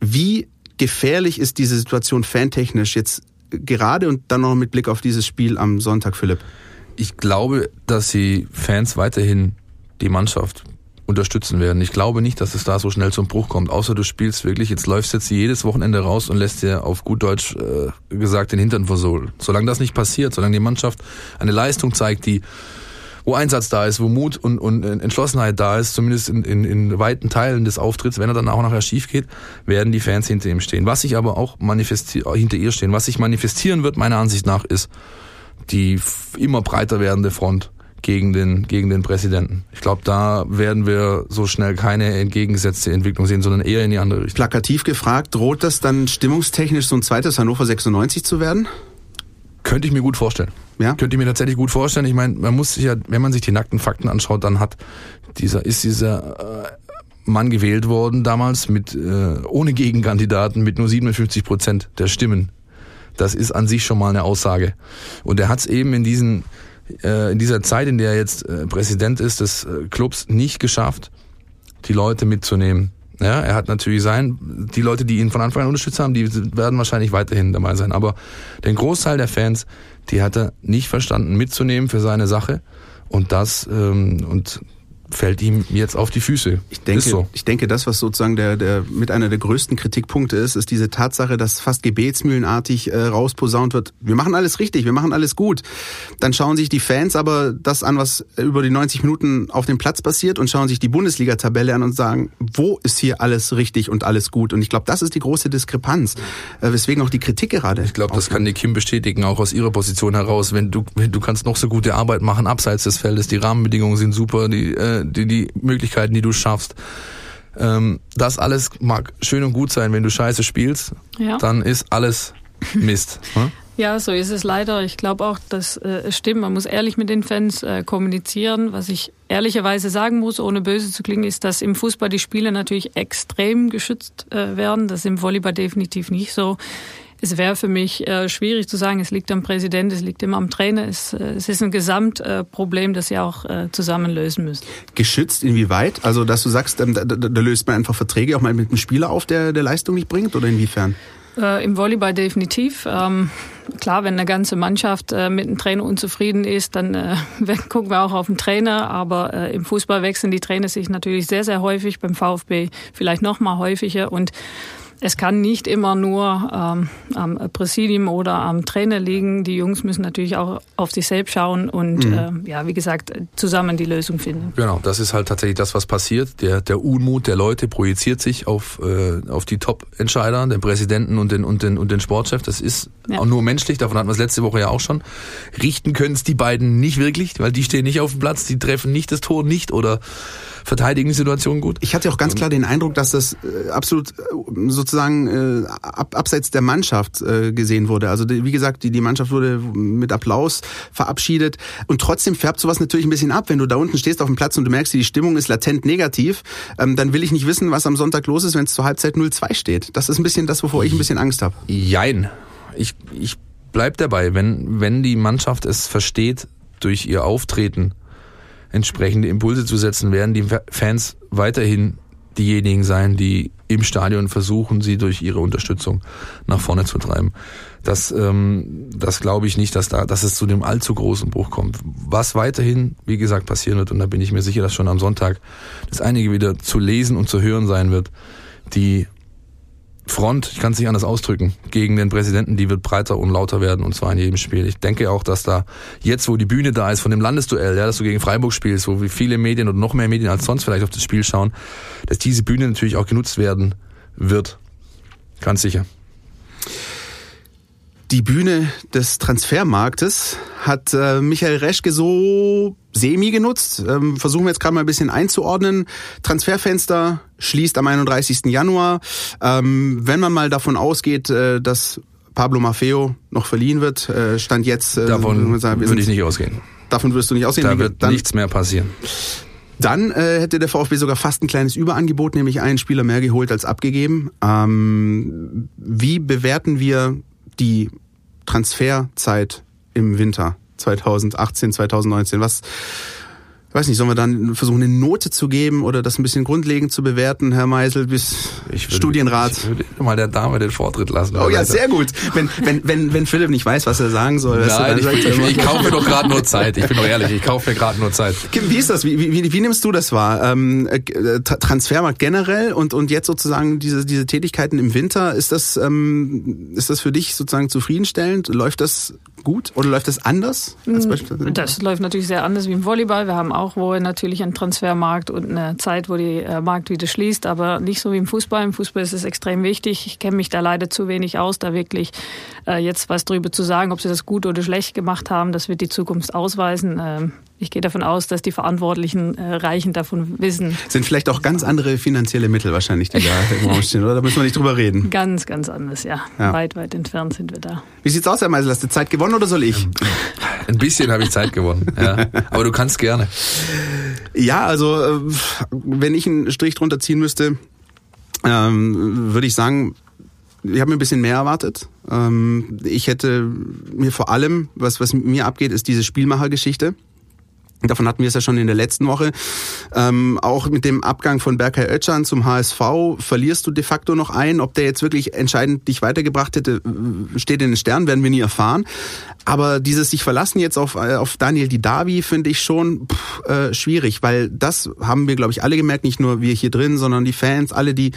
Speaker 2: Wie gefährlich ist diese Situation fantechnisch jetzt gerade und dann noch mit Blick auf dieses Spiel am Sonntag, Philipp?
Speaker 3: Ich glaube, dass die Fans weiterhin die Mannschaft unterstützen werden. Ich glaube nicht, dass es da so schnell zum Bruch kommt, außer du spielst wirklich, jetzt läufst jetzt jedes Wochenende raus und lässt dir auf gut Deutsch äh, gesagt den Hintern versohlen. Solange das nicht passiert, solange die Mannschaft eine Leistung zeigt, die wo Einsatz da ist, wo Mut und, und Entschlossenheit da ist, zumindest in, in, in weiten Teilen des Auftritts, wenn er dann auch nachher schief geht, werden die Fans hinter ihm stehen. Was sich aber auch hinter ihr stehen, was sich manifestieren wird, meiner Ansicht nach, ist die immer breiter werdende Front gegen den, gegen den Präsidenten. Ich glaube, da werden wir so schnell keine entgegengesetzte Entwicklung sehen, sondern eher in die andere Richtung.
Speaker 2: Plakativ gefragt, droht das dann stimmungstechnisch so ein zweites Hannover 96 zu werden?
Speaker 3: Könnte ich mir gut vorstellen. Ja? Könnte ich mir tatsächlich gut vorstellen. Ich meine, man muss sich ja, wenn man sich die nackten Fakten anschaut, dann hat dieser, ist dieser äh, Mann gewählt worden damals mit äh, ohne Gegenkandidaten mit nur 57 Prozent der Stimmen Das ist an sich schon mal eine Aussage. Und er hat es eben in diesen äh, in dieser Zeit, in der er jetzt äh, Präsident ist des äh, Clubs, nicht geschafft, die Leute mitzunehmen. Ja, er hat natürlich sein, die Leute, die ihn von Anfang an unterstützt haben, die werden wahrscheinlich weiterhin dabei sein. Aber den Großteil der Fans, die hat er nicht verstanden mitzunehmen für seine Sache. Und das, ähm, und fällt ihm jetzt auf die Füße.
Speaker 2: Ich denke, so. ich denke, das, was sozusagen der, der mit einer der größten Kritikpunkte ist, ist diese Tatsache, dass fast gebetsmühlenartig äh, rausposaunt wird. Wir machen alles richtig, wir machen alles gut. Dann schauen sich die Fans aber das an, was über die 90 Minuten auf dem Platz passiert und schauen sich die Bundesliga-Tabelle an und sagen, wo ist hier alles richtig und alles gut? Und ich glaube, das ist die große Diskrepanz, äh, weswegen auch die Kritik gerade.
Speaker 3: Ich glaube, das kann die Kim bestätigen, auch aus ihrer Position heraus. Wenn du, wenn du kannst noch so gute Arbeit machen abseits des Feldes, die Rahmenbedingungen sind super, die äh, die, die Möglichkeiten, die du schaffst. Ähm, das alles mag schön und gut sein, wenn du scheiße spielst, ja. dann ist alles Mist.
Speaker 4: Ne? Ja, so ist es leider. Ich glaube auch, dass äh, es stimmt. Man muss ehrlich mit den Fans äh, kommunizieren. Was ich ehrlicherweise sagen muss, ohne böse zu klingen, ist, dass im Fußball die Spiele natürlich extrem geschützt äh, werden. Das ist im Volleyball definitiv nicht so es wäre für mich äh, schwierig zu sagen, es liegt am Präsident, es liegt immer am Trainer. Es, äh, es ist ein Gesamtproblem, äh, das Sie auch äh, zusammen lösen müssen.
Speaker 2: Geschützt inwieweit? Also, dass du sagst, ähm, da, da, löst man einfach Verträge auch mal mit einem Spieler auf, der, der Leistung nicht bringt oder inwiefern?
Speaker 4: Äh, Im Volleyball definitiv. Ähm, klar, wenn eine ganze Mannschaft äh, mit dem Trainer unzufrieden ist, dann äh, gucken wir auch auf den Trainer. Aber äh, im Fußball wechseln die Trainer sich natürlich sehr, sehr häufig, beim VfB vielleicht noch mal häufiger. Und es kann nicht immer nur ähm, am Präsidium oder am Trainer liegen. Die Jungs müssen natürlich auch auf sich selbst schauen und mhm. äh, ja, wie gesagt, zusammen die Lösung finden.
Speaker 3: Genau, das ist halt tatsächlich das, was passiert. Der, der Unmut der Leute projiziert sich auf, äh, auf die Top-Entscheider, den Präsidenten und den, und, den, und den Sportchef. Das ist ja. auch nur menschlich, davon hatten wir es letzte Woche ja auch schon. Richten können es die beiden nicht wirklich, weil die stehen nicht auf dem Platz, die treffen nicht das Tor nicht oder verteidigen die Situation gut.
Speaker 2: Ich hatte auch ganz klar den Eindruck, dass das äh, absolut äh, sozusagen äh, ab, abseits der Mannschaft äh, gesehen wurde. Also wie gesagt, die, die Mannschaft wurde mit Applaus verabschiedet und trotzdem färbt sowas natürlich ein bisschen ab. Wenn du da unten stehst auf dem Platz und du merkst, die Stimmung ist latent negativ, ähm, dann will ich nicht wissen, was am Sonntag los ist, wenn es zur Halbzeit 0-2 steht. Das ist ein bisschen das, wovor ich ein bisschen Angst habe.
Speaker 3: Jein. Ich, ich bleib dabei, wenn, wenn die Mannschaft es versteht, durch ihr Auftreten entsprechende Impulse zu setzen, werden die Fans weiterhin diejenigen sein, die im Stadion versuchen, sie durch ihre Unterstützung nach vorne zu treiben. Das, ähm, das glaube ich nicht, dass da, dass es zu dem allzu großen Bruch kommt. Was weiterhin, wie gesagt, passieren wird, und da bin ich mir sicher, dass schon am Sonntag das einige wieder zu lesen und zu hören sein wird, die Front, ich kann es nicht anders ausdrücken, gegen den Präsidenten, die wird breiter und lauter werden und zwar in jedem Spiel. Ich denke auch, dass da jetzt, wo die Bühne da ist von dem Landesduell, ja, dass du gegen Freiburg spielst, wo viele Medien und noch mehr Medien als sonst vielleicht auf das Spiel schauen, dass diese Bühne natürlich auch genutzt werden wird. Ganz sicher.
Speaker 2: Die Bühne des Transfermarktes hat äh, Michael Reschke so semi genutzt. Ähm, versuchen wir jetzt gerade mal ein bisschen einzuordnen. Transferfenster schließt am 31. Januar. Ähm, wenn man mal davon ausgeht, äh, dass Pablo Maffeo noch verliehen wird, äh, stand jetzt.
Speaker 3: Äh, davon sagen, würde ich nicht ausgehen.
Speaker 2: Davon wirst du nicht ausgehen.
Speaker 3: Da wird dann, nichts mehr passieren.
Speaker 2: Dann äh, hätte der VfB sogar fast ein kleines Überangebot, nämlich einen Spieler mehr geholt als abgegeben. Ähm, wie bewerten wir die Transferzeit im Winter 2018, 2019? Was weiß nicht, sollen wir dann versuchen, eine Note zu geben oder das ein bisschen grundlegend zu bewerten, Herr Meisel, bis ich würde, Studienrat?
Speaker 3: Ich würde mal der Dame den Vortritt lassen.
Speaker 2: Oh ja, sehr gut. Wenn, wenn, wenn, wenn Philipp nicht weiß, was er sagen soll.
Speaker 3: Nein, weißt du, ich, ich, ich, kaufe doch gerade nur Zeit. Ich bin doch ehrlich, ich kaufe mir gerade nur Zeit.
Speaker 2: Kim, wie ist das? Wie, wie, wie nimmst du das wahr? Ähm, äh, Transfermarkt generell und, und jetzt sozusagen diese, diese Tätigkeiten im Winter, ist das, ähm, ist das für dich sozusagen zufriedenstellend? Läuft das gut oder läuft das anders? Als
Speaker 4: mm, das läuft natürlich sehr anders wie im Volleyball. Wir haben auch wohl natürlich einen Transfermarkt und eine Zeit, wo die äh, Markt wieder schließt, aber nicht so wie im Fußball. Im Fußball ist es extrem wichtig. Ich kenne mich da leider zu wenig aus, da wirklich äh, jetzt was drüber zu sagen, ob sie das gut oder schlecht gemacht haben. Das wird die Zukunft ausweisen. Ähm, ich gehe davon aus, dass die Verantwortlichen äh, reichend davon wissen.
Speaker 2: Sind vielleicht auch ganz andere finanzielle Mittel wahrscheinlich, die da im Raum stehen, oder? Da müssen wir nicht drüber reden.
Speaker 4: Ganz, ganz anders, ja. ja. Weit, weit entfernt sind wir da.
Speaker 2: Wie sieht's aus, Herr Meisel? Hast du Zeit gewonnen oder soll ich?
Speaker 3: Ein bisschen habe ich Zeit gewonnen, ja. Aber du kannst gerne.
Speaker 2: Ja, also äh, wenn ich einen Strich drunter ziehen müsste, ähm, würde ich sagen, ich habe mir ein bisschen mehr erwartet. Ähm, ich hätte mir vor allem, was, was mir abgeht, ist diese Spielmachergeschichte. Davon hatten wir es ja schon in der letzten Woche. Ähm, auch mit dem Abgang von Berkay Özcan zum HSV verlierst du de facto noch ein. Ob der jetzt wirklich entscheidend dich weitergebracht hätte, steht in den Sternen, werden wir nie erfahren. Aber dieses sich verlassen jetzt auf, äh, auf Daniel Didavi finde ich schon pff, äh, schwierig, weil das haben wir, glaube ich, alle gemerkt, nicht nur wir hier drin, sondern die Fans, alle, die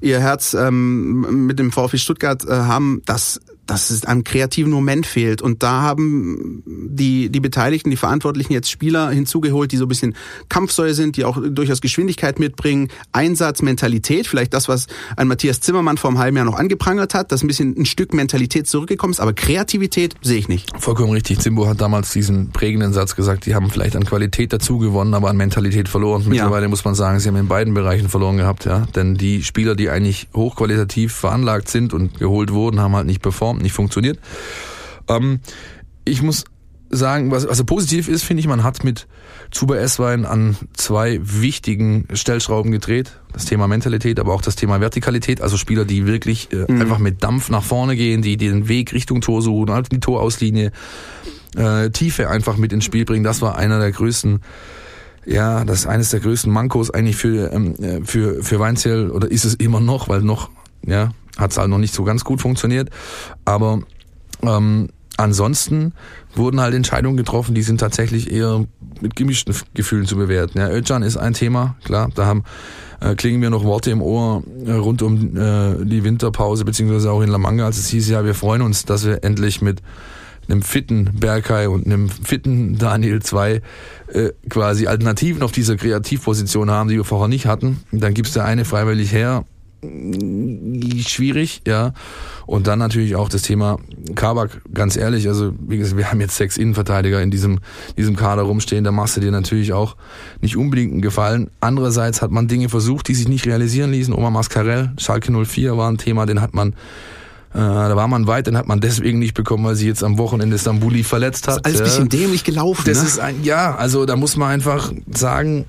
Speaker 2: ihr Herz ähm, mit dem VfB Stuttgart äh, haben, dass dass es einem kreativen Moment fehlt. Und da haben die, die Beteiligten, die Verantwortlichen jetzt Spieler hinzugeholt, die so ein bisschen Kampfsäule sind, die auch durchaus Geschwindigkeit mitbringen, Einsatz, Mentalität, vielleicht das, was ein Matthias Zimmermann vor einem halben Jahr noch angeprangert hat, dass ein bisschen ein Stück Mentalität zurückgekommen ist, aber Kreativität sehe ich nicht.
Speaker 3: Vollkommen richtig. Zimbo hat damals diesen prägenden Satz gesagt, die haben vielleicht an Qualität dazu gewonnen, aber an Mentalität verloren. Mittlerweile ja. muss man sagen, sie haben in beiden Bereichen verloren gehabt, ja. Denn die Spieler, die eigentlich hochqualitativ veranlagt sind und geholt wurden, haben halt nicht performt nicht funktioniert. Ähm, ich muss sagen, was also positiv ist, finde ich, man hat mit Zuber Esswein an zwei wichtigen Stellschrauben gedreht. Das Thema Mentalität, aber auch das Thema Vertikalität. Also Spieler, die wirklich äh, mhm. einfach mit Dampf nach vorne gehen, die, die den Weg Richtung Tor suchen, halt die Torauslinie, äh, Tiefe einfach mit ins Spiel bringen. Das war einer der größten ja, das ist eines der größten Mankos eigentlich für, ähm, äh, für, für Weinzierl oder ist es immer noch, weil noch, ja, hat es halt noch nicht so ganz gut funktioniert. Aber ähm, ansonsten wurden halt Entscheidungen getroffen, die sind tatsächlich eher mit gemischten Gefühlen zu bewerten. Ja, Özcan ist ein Thema, klar, da haben äh, klingen mir noch Worte im Ohr äh, rund um äh, die Winterpause, beziehungsweise auch in La Manga, als es hieß, ja, wir freuen uns, dass wir endlich mit einem fitten Berkay und einem fitten Daniel 2 äh, quasi Alternativen auf dieser Kreativposition haben, die wir vorher nicht hatten. Dann gibt's der eine freiwillig her, schwierig, ja. Und dann natürlich auch das Thema Kabak, ganz ehrlich, also wie gesagt, wir haben jetzt sechs Innenverteidiger in diesem, diesem Kader rumstehen, da machst du dir natürlich auch nicht unbedingt einen Gefallen. Andererseits hat man Dinge versucht, die sich nicht realisieren ließen. Oma Mascarell, Schalke 04 war ein Thema, den hat man äh, da war man weit, den hat man deswegen nicht bekommen, weil sie jetzt am Wochenende Stambuli verletzt hat.
Speaker 2: Das ist alles ein bisschen dämlich gelaufen.
Speaker 3: Das
Speaker 2: ne?
Speaker 3: ist ein, ja, also da muss man einfach sagen,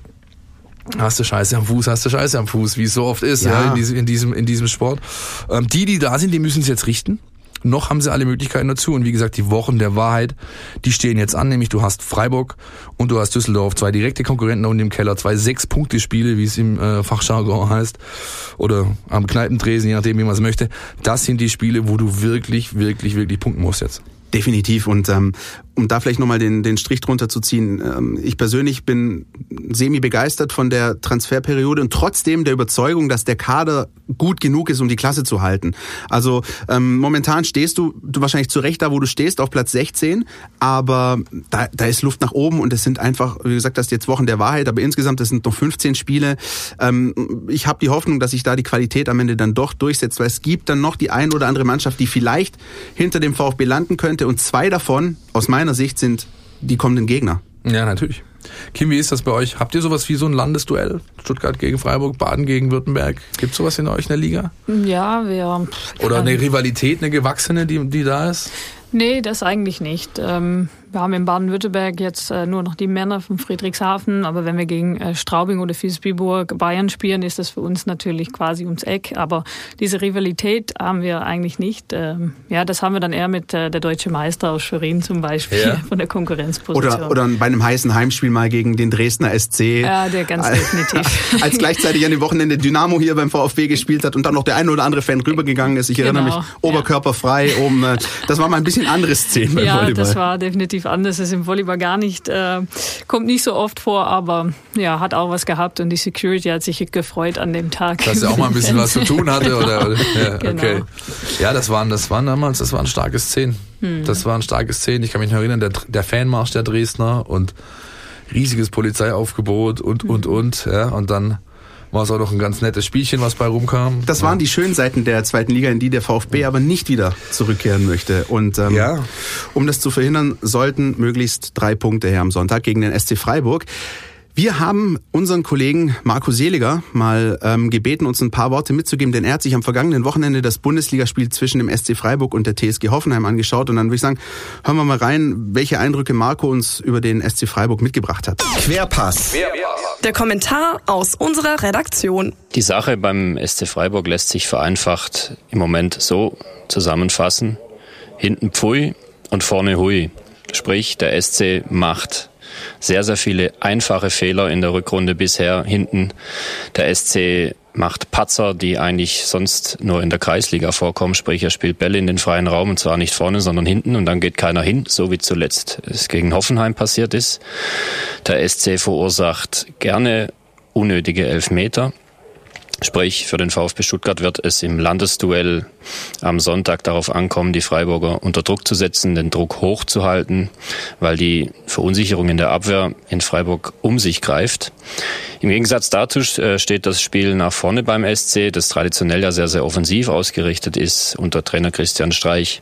Speaker 3: Hast du Scheiße am Fuß, hast du Scheiße am Fuß, wie es so oft ist ja. ja in, diesem, in, diesem, in diesem Sport. Ähm, die, die da sind, die müssen es jetzt richten. Noch haben sie alle Möglichkeiten dazu. Und wie gesagt, die Wochen der Wahrheit, die stehen jetzt an. Nämlich du hast Freiburg und du hast Düsseldorf. Zwei direkte Konkurrenten unten im Keller. Zwei Sechs-Punkte-Spiele, wie es im äh, Fachjargon heißt. Oder am Kneipentresen, je nachdem, wie man es möchte. Das sind die Spiele, wo du wirklich, wirklich, wirklich punkten musst jetzt.
Speaker 2: Definitiv. Und ähm, um da vielleicht nochmal den, den Strich drunter zu ziehen, ähm, ich persönlich bin semi begeistert von der Transferperiode und trotzdem der Überzeugung, dass der Kader gut genug ist, um die Klasse zu halten. Also ähm, momentan stehst du, du wahrscheinlich zu Recht da, wo du stehst, auf Platz 16, aber da, da ist Luft nach oben und es sind einfach, wie gesagt, das jetzt Wochen der Wahrheit, aber insgesamt das sind noch 15 Spiele. Ähm, ich habe die Hoffnung, dass sich da die Qualität am Ende dann doch durchsetzt, weil es gibt dann noch die ein oder andere Mannschaft, die vielleicht hinter dem VfB landen könnte und zwei davon aus meiner Sicht sind die kommenden Gegner.
Speaker 3: Ja, natürlich. Kim, wie ist das bei euch? Habt ihr sowas wie so ein Landesduell? Stuttgart gegen Freiburg, Baden gegen Württemberg? Gibt es sowas in euch in der Liga?
Speaker 4: Ja, wir.
Speaker 3: Oder eine Rivalität, eine gewachsene, die, die da ist?
Speaker 4: Nee, das eigentlich nicht. Ähm, wir haben in Baden-Württemberg jetzt äh, nur noch die Männer von Friedrichshafen, aber wenn wir gegen äh, Straubing oder Fiesbiburg Bayern spielen, ist das für uns natürlich quasi ums Eck. Aber diese Rivalität haben wir eigentlich nicht. Ähm, ja, das haben wir dann eher mit äh, der deutsche Meister aus Schwerin zum Beispiel ja. von der Konkurrenzposition.
Speaker 2: Oder, oder bei einem heißen Heimspiel mal gegen den Dresdner SC.
Speaker 4: Ja, der ganz definitiv.
Speaker 2: Als gleichzeitig an dem Wochenende Dynamo hier beim VfB gespielt hat und dann noch der eine oder andere Fan rübergegangen ist. Ich erinnere genau, mich, oberkörperfrei ja. um, das war mal ein bisschen andere Szene beim
Speaker 4: ja,
Speaker 2: Volleyball.
Speaker 4: das war definitiv anders. Das ist im Volleyball gar nicht, äh, kommt nicht so oft vor, aber ja, hat auch was gehabt und die Security hat sich gefreut an dem Tag.
Speaker 3: Dass er auch mal ein bisschen was zu tun hatte, genau. oder? oder? Ja, genau. okay. Ja, das waren, das waren damals, das waren starke Szenen. Hm. Das waren starke Szenen. Ich kann mich noch erinnern, der, der Fanmarsch der Dresdner und riesiges Polizeiaufgebot und, hm. und, und, ja, und dann war es auch noch ein ganz nettes Spielchen, was bei rumkam.
Speaker 2: Das waren die schönen Seiten der zweiten Liga, in die der VfB aber nicht wieder zurückkehren möchte. Und ähm, ja. um das zu verhindern, sollten möglichst drei Punkte her am Sonntag gegen den SC Freiburg. Wir haben unseren Kollegen Marco Seliger mal ähm, gebeten, uns ein paar Worte mitzugeben, denn er hat sich am vergangenen Wochenende das Bundesligaspiel zwischen dem SC Freiburg und der TSG Hoffenheim angeschaut. Und dann würde ich sagen, hören wir mal rein, welche Eindrücke Marco uns über den SC Freiburg mitgebracht hat.
Speaker 5: Querpass.
Speaker 1: Der Kommentar aus unserer Redaktion.
Speaker 6: Die Sache beim SC Freiburg lässt sich vereinfacht im Moment so zusammenfassen. Hinten Pfui und vorne Hui. Sprich, der SC macht sehr, sehr viele einfache Fehler in der Rückrunde bisher hinten. Der SC macht Patzer, die eigentlich sonst nur in der Kreisliga vorkommen. Sprich, er spielt Bälle in den freien Raum und zwar nicht vorne, sondern hinten und dann geht keiner hin, so wie zuletzt es gegen Hoffenheim passiert ist. Der SC verursacht gerne unnötige Elfmeter. Sprich, für den VfB Stuttgart wird es im Landesduell am Sonntag darauf ankommen, die Freiburger unter Druck zu setzen, den Druck hochzuhalten, weil die Verunsicherung in der Abwehr in Freiburg um sich greift. Im Gegensatz dazu äh, steht das Spiel nach vorne beim SC, das traditionell ja sehr, sehr offensiv ausgerichtet ist unter Trainer Christian Streich.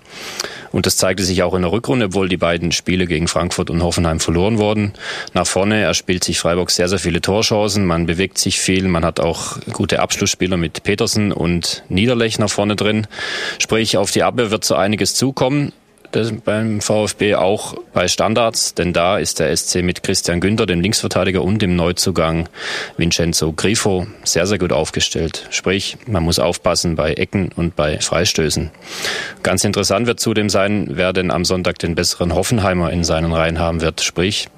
Speaker 6: Und das zeigte sich auch in der Rückrunde, obwohl die beiden Spiele gegen Frankfurt und Hoffenheim verloren wurden. Nach vorne erspielt sich Freiburg sehr, sehr viele Torchancen. Man bewegt sich viel. Man hat auch gute Abschlussspieler mit Petersen und Niederlechner vorne drin. Sprich, auf die Abwehr wird so einiges zukommen beim VfB auch bei Standards, denn da ist der SC mit Christian Günther, dem Linksverteidiger und dem Neuzugang Vincenzo Grifo sehr, sehr gut aufgestellt. Sprich, man muss aufpassen bei Ecken und bei Freistößen. Ganz interessant wird zudem sein, wer denn am Sonntag den besseren Hoffenheimer in seinen Reihen haben wird. Sprich,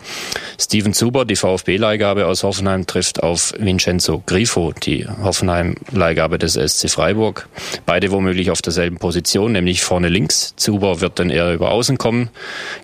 Speaker 6: Steven Zuber, die VfB-Leihgabe aus Hoffenheim, trifft auf Vincenzo Grifo, die Hoffenheim-Leihgabe des SC Freiburg. Beide womöglich auf derselben Position, nämlich vorne links. Zuber wird dann eher eher über Außen kommen.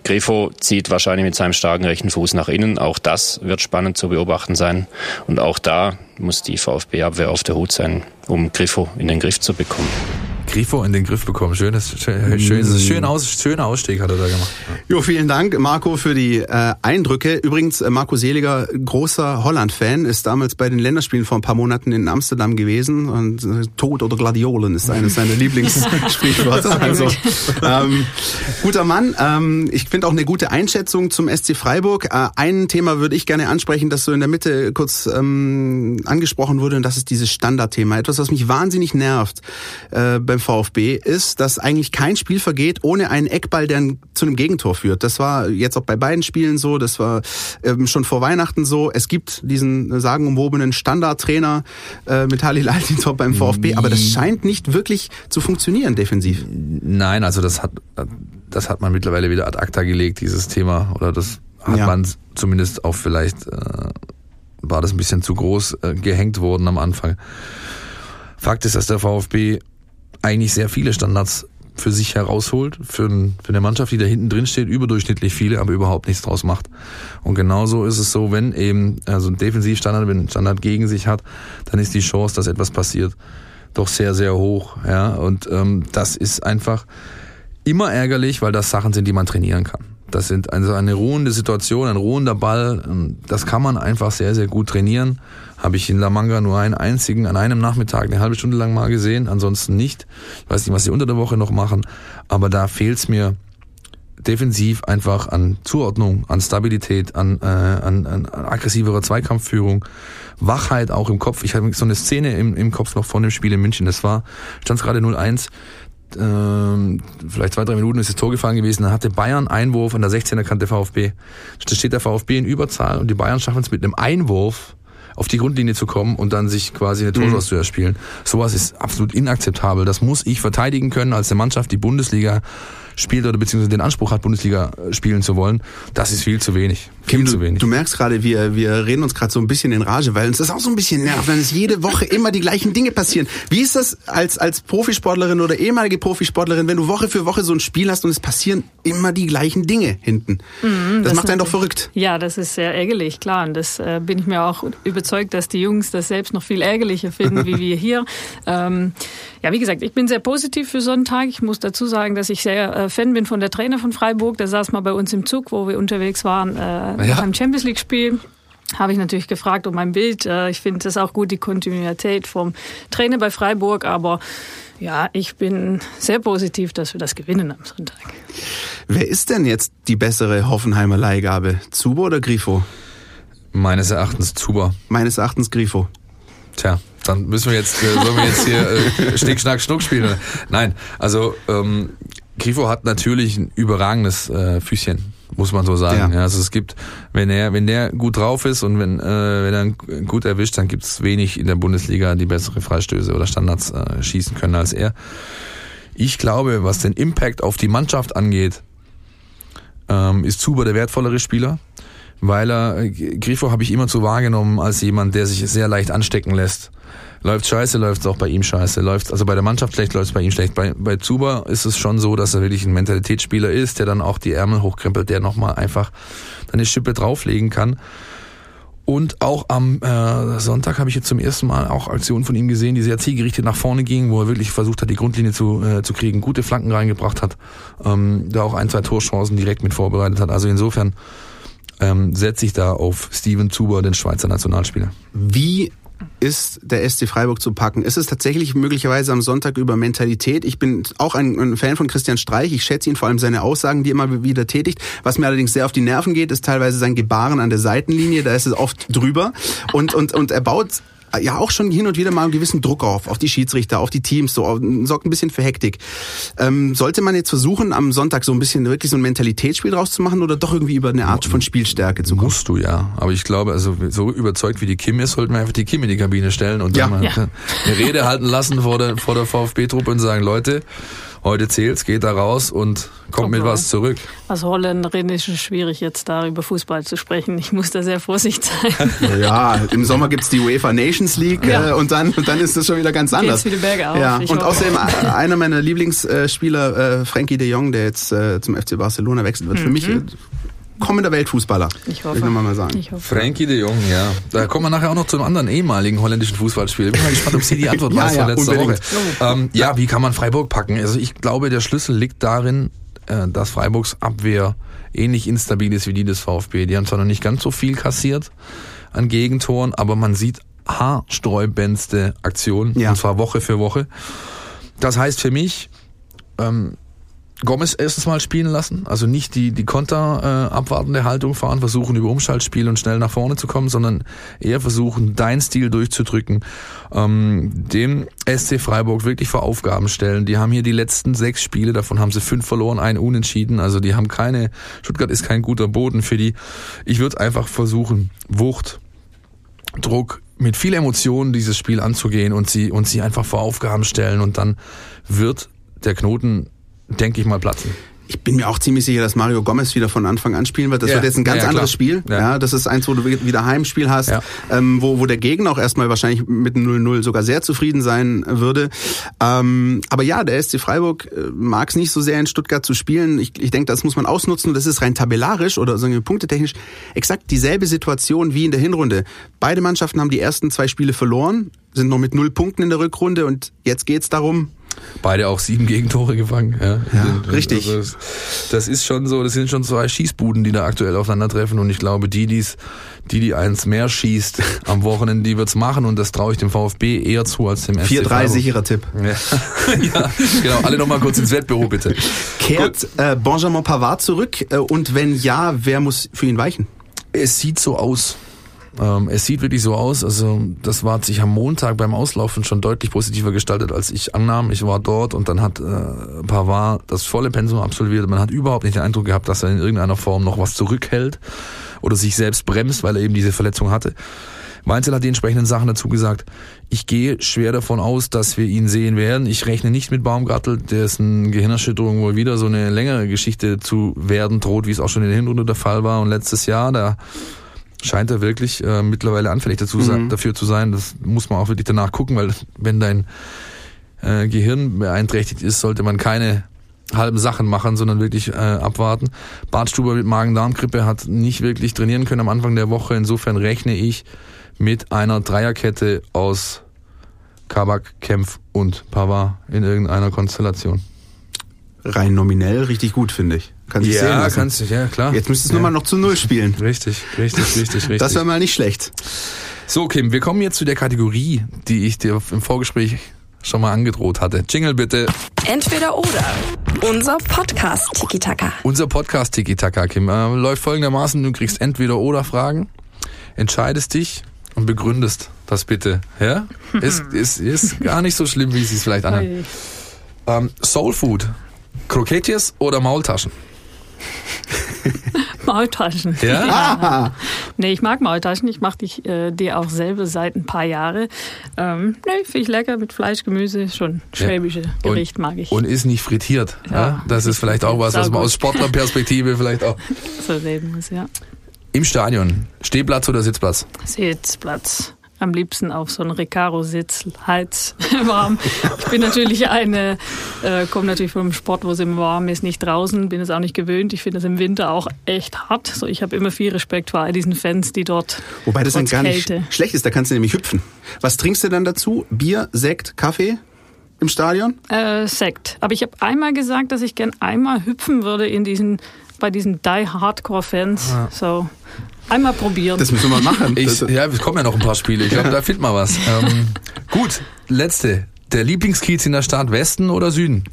Speaker 6: Grefo zieht wahrscheinlich mit seinem starken rechten Fuß nach innen. Auch das wird spannend zu beobachten sein. Und auch da muss die VfB-Abwehr auf der Hut sein, um Grifo in den Griff zu bekommen.
Speaker 3: Grifo in den Griff bekommen. Schönes, schön, schön, schön aus, schöner Ausstieg hat er da gemacht.
Speaker 2: Jo, vielen Dank, Marco, für die äh, Eindrücke. Übrigens, äh, Marco Seliger, großer Holland-Fan, ist damals bei den Länderspielen vor ein paar Monaten in Amsterdam gewesen und äh, Tod oder Gladiolen ist eines seiner Lieblingssprichwörter. Also, ähm, guter Mann. Ähm, ich finde auch eine gute Einschätzung zum SC Freiburg. Äh, ein Thema würde ich gerne ansprechen, das so in der Mitte kurz ähm, angesprochen wurde, und das ist dieses Standardthema. Etwas, was mich wahnsinnig nervt äh, beim VfB ist, dass eigentlich kein Spiel vergeht ohne einen Eckball, der zu einem Gegentor führt. Das war jetzt auch bei beiden Spielen so, das war ähm, schon vor Weihnachten so. Es gibt diesen sagenumwobenen Standardtrainer äh, mit Halil Altintop beim VfB, aber das scheint nicht wirklich zu funktionieren defensiv.
Speaker 3: Nein, also das hat das hat man mittlerweile wieder ad acta gelegt, dieses Thema oder das hat ja. man zumindest auch vielleicht äh, war das ein bisschen zu groß äh, gehängt worden am Anfang. Fakt ist, dass der VfB eigentlich sehr viele Standards für sich herausholt, für, für eine Mannschaft, die da hinten drin steht, überdurchschnittlich viele, aber überhaupt nichts draus macht. Und genauso ist es so, wenn eben also ein Defensivstandard, wenn ein Standard gegen sich hat, dann ist die Chance, dass etwas passiert, doch sehr, sehr hoch. Ja, und ähm, das ist einfach immer ärgerlich, weil das Sachen sind, die man trainieren kann. Das sind also eine ruhende Situation, ein ruhender Ball. Ähm, das kann man einfach sehr, sehr gut trainieren. Habe ich in La Manga nur einen einzigen, an einem Nachmittag, eine halbe Stunde lang mal gesehen, ansonsten nicht. Ich weiß nicht, was sie unter der Woche noch machen, aber da fehlt es mir defensiv einfach an Zuordnung, an Stabilität, an, äh, an, an aggressiverer Zweikampfführung, Wachheit auch im Kopf. Ich habe so eine Szene im, im Kopf noch von dem Spiel in München. Das war, stand gerade 0-1 ähm, vielleicht zwei, drei Minuten ist das Tor gefallen gewesen, dann hatte Bayern Einwurf an der 16er Kante VfB. Da steht der VfB in Überzahl und die Bayern schaffen es mit einem Einwurf auf die Grundlinie zu kommen und dann sich quasi eine Torchance mhm. zu erspielen. Sowas ist absolut inakzeptabel. Das muss ich verteidigen können als eine Mannschaft, die Bundesliga spielt oder beziehungsweise den Anspruch hat, Bundesliga äh, spielen zu wollen, das ist viel zu wenig. Viel
Speaker 2: Kim,
Speaker 3: zu wenig.
Speaker 2: Du, du merkst gerade, wir, wir reden uns gerade so ein bisschen in Rage, weil uns das auch so ein bisschen nervt, wenn es jede Woche immer die gleichen Dinge passieren. Wie ist das als, als Profisportlerin oder ehemalige Profisportlerin, wenn du Woche für Woche so ein Spiel hast und es passieren immer die gleichen Dinge hinten? Mhm, das, das, macht einen doch verrückt.
Speaker 4: Ja, das ist sehr ärgerlich, klar. Und das äh, bin ich mir auch überzeugt, dass die Jungs das selbst noch viel ärgerlicher finden, wie wir hier. Ähm, ja, wie gesagt, ich bin sehr positiv für Sonntag. Ich muss dazu sagen, dass ich sehr äh, Fan bin von der Trainer von Freiburg. Der saß mal bei uns im Zug, wo wir unterwegs waren, äh, ja. beim Champions League Spiel habe ich natürlich gefragt um mein Bild. Äh, ich finde es auch gut, die Kontinuität vom Trainer bei Freiburg, aber ja, ich bin sehr positiv, dass wir das gewinnen am Sonntag.
Speaker 2: Wer ist denn jetzt die bessere Hoffenheimer Leihgabe? Zubo oder Grifo?
Speaker 3: Meines Erachtens Zuber.
Speaker 2: Meines Erachtens Grifo.
Speaker 3: Tja, dann müssen wir jetzt, äh, sollen wir jetzt hier äh, Schnick, Schnack, Schnuck spielen? Nein, also ähm, Grifo hat natürlich ein überragendes äh, Füßchen, muss man so sagen. Ja. ja. also es gibt, wenn er, wenn der gut drauf ist und wenn, äh, wenn er gut erwischt, dann gibt es wenig in der Bundesliga, die bessere Freistöße oder Standards äh, schießen können als er. Ich glaube, was den Impact auf die Mannschaft angeht, ähm, ist Zuber der wertvollere Spieler weil er, äh, Grifo habe ich immer zu wahrgenommen als jemand, der sich sehr leicht anstecken lässt. Läuft scheiße, läuft es auch bei ihm scheiße. Läuft also bei der Mannschaft schlecht, läuft es bei ihm schlecht. Bei, bei Zuba ist es schon so, dass er wirklich ein Mentalitätsspieler ist, der dann auch die Ärmel hochkrempelt, der nochmal einfach eine Schippe drauflegen kann. Und auch am äh, Sonntag habe ich jetzt zum ersten Mal auch Aktionen von ihm gesehen, die sehr zielgerichtet nach vorne gingen, wo er wirklich versucht hat, die Grundlinie zu, äh, zu kriegen, gute Flanken reingebracht hat, ähm, da auch ein, zwei Torchancen direkt mit vorbereitet hat. Also insofern ähm, setze ich da auf Steven Zuber, den Schweizer Nationalspieler.
Speaker 2: Wie ist der SC Freiburg zu packen? Ist es tatsächlich möglicherweise am Sonntag über Mentalität? Ich bin auch ein, Fan von Christian Streich. Ich schätze ihn vor allem seine Aussagen, die er immer wieder tätigt. Was mir allerdings sehr auf die Nerven geht, ist teilweise sein Gebaren an der Seitenlinie. Da ist es oft drüber. Und, und, und er baut ja auch schon hin und wieder mal einen gewissen Druck auf, auf die Schiedsrichter, auf die Teams, so sorgt ein bisschen für Hektik. Ähm, sollte man jetzt versuchen, am Sonntag so ein bisschen wirklich so ein Mentalitätsspiel draus zu machen oder doch irgendwie über eine Art von Spielstärke zu kommen?
Speaker 3: Musst du ja, aber ich glaube, also so überzeugt wie die Kim ist, sollten wir einfach die Kim in die Kabine stellen und ja. dann mal ja. eine Rede halten lassen vor der, vor der VfB-Truppe und sagen, Leute, heute zählt's, geht da raus und kommt okay. mit was zurück.
Speaker 4: Als Holländerin ist es schwierig, jetzt da über Fußball zu sprechen. Ich muss da sehr vorsichtig sein.
Speaker 2: Ja, im Sommer gibt's die UEFA Nations League ja. äh, und, dann, und dann ist das schon wieder ganz anders.
Speaker 4: Geht's wieder bergauf.
Speaker 2: Ja. Und hoffe. außerdem äh, einer meiner Lieblingsspieler, äh, Frankie de Jong, der jetzt äh, zum FC Barcelona wechseln wird. Mhm. Für mich äh, kommender Weltfußballer.
Speaker 4: Ich hoffe.
Speaker 2: Ich mal sagen. Ich
Speaker 3: hoffe. Frankie de Jong, ja. Da kommen wir nachher auch noch zu einem anderen ehemaligen holländischen Fußballspieler. Bin mal gespannt, ob Sie die Antwort ja, weiß ja, von letzter Woche. Ähm, ja, wie kann man Freiburg packen? Also ich glaube, der Schlüssel liegt darin, äh, dass Freiburgs Abwehr ähnlich instabil ist wie die des VfB. Die haben zwar noch nicht ganz so viel kassiert an Gegentoren, aber man sieht haarsträubendste Aktionen, ja. und zwar Woche für Woche. Das heißt für mich, ähm, Gomez erstens mal spielen lassen, also nicht die, die Konter äh, abwartende Haltung fahren, versuchen über Umschaltspiel und schnell nach vorne zu kommen, sondern eher versuchen, dein Stil durchzudrücken, ähm, dem SC Freiburg wirklich vor Aufgaben stellen. Die haben hier die letzten sechs Spiele, davon haben sie fünf verloren, ein Unentschieden, also die haben keine, Stuttgart ist kein guter Boden für die. Ich würde einfach versuchen, Wucht, Druck, mit viel Emotion dieses Spiel anzugehen und sie, und sie einfach vor Aufgaben stellen und dann wird der Knoten denke ich mal, platzen.
Speaker 2: Ich bin mir auch ziemlich sicher, dass Mario Gomez wieder von Anfang an spielen wird. Das ja, wird jetzt ein ganz ja, anderes Spiel. Ja. ja. das ist eins, wo du wieder Heimspiel hast, ja. ähm, wo, wo der Gegner auch erstmal wahrscheinlich mit 0-0 sogar sehr zufrieden sein würde. Ähm, aber ja, der SC Freiburg äh, mag es nicht so sehr in Stuttgart zu spielen. Ich, ich denke, das muss man ausnutzen das ist rein tabellarisch oder wir punktetechnisch exakt dieselbe Situation wie in der Hinrunde. Beide Mannschaften haben die ersten zwei Spiele verloren, sind noch mit null Punkten in der Rückrunde und jetzt geht's darum,
Speaker 3: Beide auch sieben Gegentore gefangen. Ja,
Speaker 2: ja richtig.
Speaker 3: Also das ist schon so, das sind schon zwei Schießbuden, die da aktuell aufeinandertreffen und ich glaube, die, die's, die, die eins mehr schießt am Wochenende, die wird's machen und das traue ich dem VfB eher zu als dem
Speaker 2: SC 4-3 sicherer Tipp.
Speaker 3: Ja. ja, genau. Alle nochmal kurz ins Wettbüro, bitte.
Speaker 2: Kehrt äh, Benjamin Pavard zurück äh, und wenn ja, wer muss für ihn weichen?
Speaker 3: Es sieht so aus. Ähm, es sieht wirklich so aus, also das war sich am Montag beim Auslaufen schon deutlich positiver gestaltet, als ich annahm. Ich war dort und dann hat äh, Pavard das volle Pensum absolviert. Man hat überhaupt nicht den Eindruck gehabt, dass er in irgendeiner Form noch was zurückhält oder sich selbst bremst, weil er eben diese Verletzung hatte. Weinzel hat die entsprechenden Sachen dazu gesagt. Ich gehe schwer davon aus, dass wir ihn sehen werden. Ich rechne nicht mit Baumgartel, dessen Gehirnerschütterung wohl wieder so eine längere Geschichte zu werden droht, wie es auch schon in der Hinrunde der Fall war. Und letztes Jahr, da scheint er wirklich äh, mittlerweile anfällig dazu, mhm. dafür zu sein. Das muss man auch wirklich danach gucken, weil wenn dein äh, Gehirn beeinträchtigt ist, sollte man keine halben Sachen machen, sondern wirklich äh, abwarten. Bartstuber mit Magen-Darm-Grippe hat nicht wirklich trainieren können am Anfang der Woche. Insofern rechne ich mit einer Dreierkette aus Kabak, Kempf und Pava in irgendeiner Konstellation.
Speaker 2: Rein nominell richtig gut, finde ich.
Speaker 3: Kann sich ja, sehen lassen. kannst du, ja, klar.
Speaker 2: Jetzt müsstest du ja. nur mal noch zu Null spielen.
Speaker 3: Richtig, richtig, richtig, richtig.
Speaker 2: Das wäre mal nicht schlecht.
Speaker 3: So, Kim, wir kommen jetzt zu der Kategorie, die ich dir im Vorgespräch schon mal angedroht hatte. Jingle bitte.
Speaker 1: Entweder oder. Unser Podcast Tiki Taka.
Speaker 3: Unser Podcast Tiki Taka, Kim, äh, läuft folgendermaßen: Du kriegst entweder oder Fragen. entscheidest dich und begründest das bitte. Ja? Ist, ist, ist gar nicht so schlimm, wie es sich vielleicht anhört.
Speaker 4: Ui.
Speaker 3: Ähm, Soul Food. Krokettjes oder Maultaschen?
Speaker 4: Maultaschen.
Speaker 3: Ja?
Speaker 4: Nee, ich mag Maultaschen. Ich mache die, äh, die auch selber seit ein paar Jahren. Ähm, nee, finde ich lecker mit Fleisch, Gemüse. Schon schwäbische Gericht mag ich.
Speaker 3: Und ist nicht frittiert. Ja.
Speaker 4: Ja,
Speaker 3: Das ist vielleicht auch was, was man aus Sportlerperspektive vielleicht auch.
Speaker 4: so reden muss, ja.
Speaker 3: Im Stadion. Stehplatz oder Sitzplatz?
Speaker 4: Sitzplatz. Am liebsten auf so einen Recaro-Sitz, Hals warm. Ich bin natürlich eine, äh, komme natürlich vom Sport, wo es immer warm ist, nicht draußen, bin es auch nicht gewöhnt. Ich finde es im Winter auch echt hart. So, ich habe immer viel Respekt vor all diesen Fans, die dort
Speaker 2: Wobei das dann gar nicht
Speaker 4: Kälte.
Speaker 2: schlecht ist, da kannst du nämlich hüpfen. Was trinkst du dann dazu? Bier, Sekt, Kaffee im Stadion?
Speaker 4: Äh, Sekt. Aber ich habe einmal gesagt, dass ich gern einmal hüpfen würde in diesen, bei diesen Die Hardcore-Fans. So, einmal probieren.
Speaker 2: Das müssen wir mal machen.
Speaker 3: Ich, ja, es kommen ja noch ein paar Spiele. Ich glaube, da findet man was. Ähm, gut, letzte. Der Lieblingskiez in der Stadt, Westen oder Süden?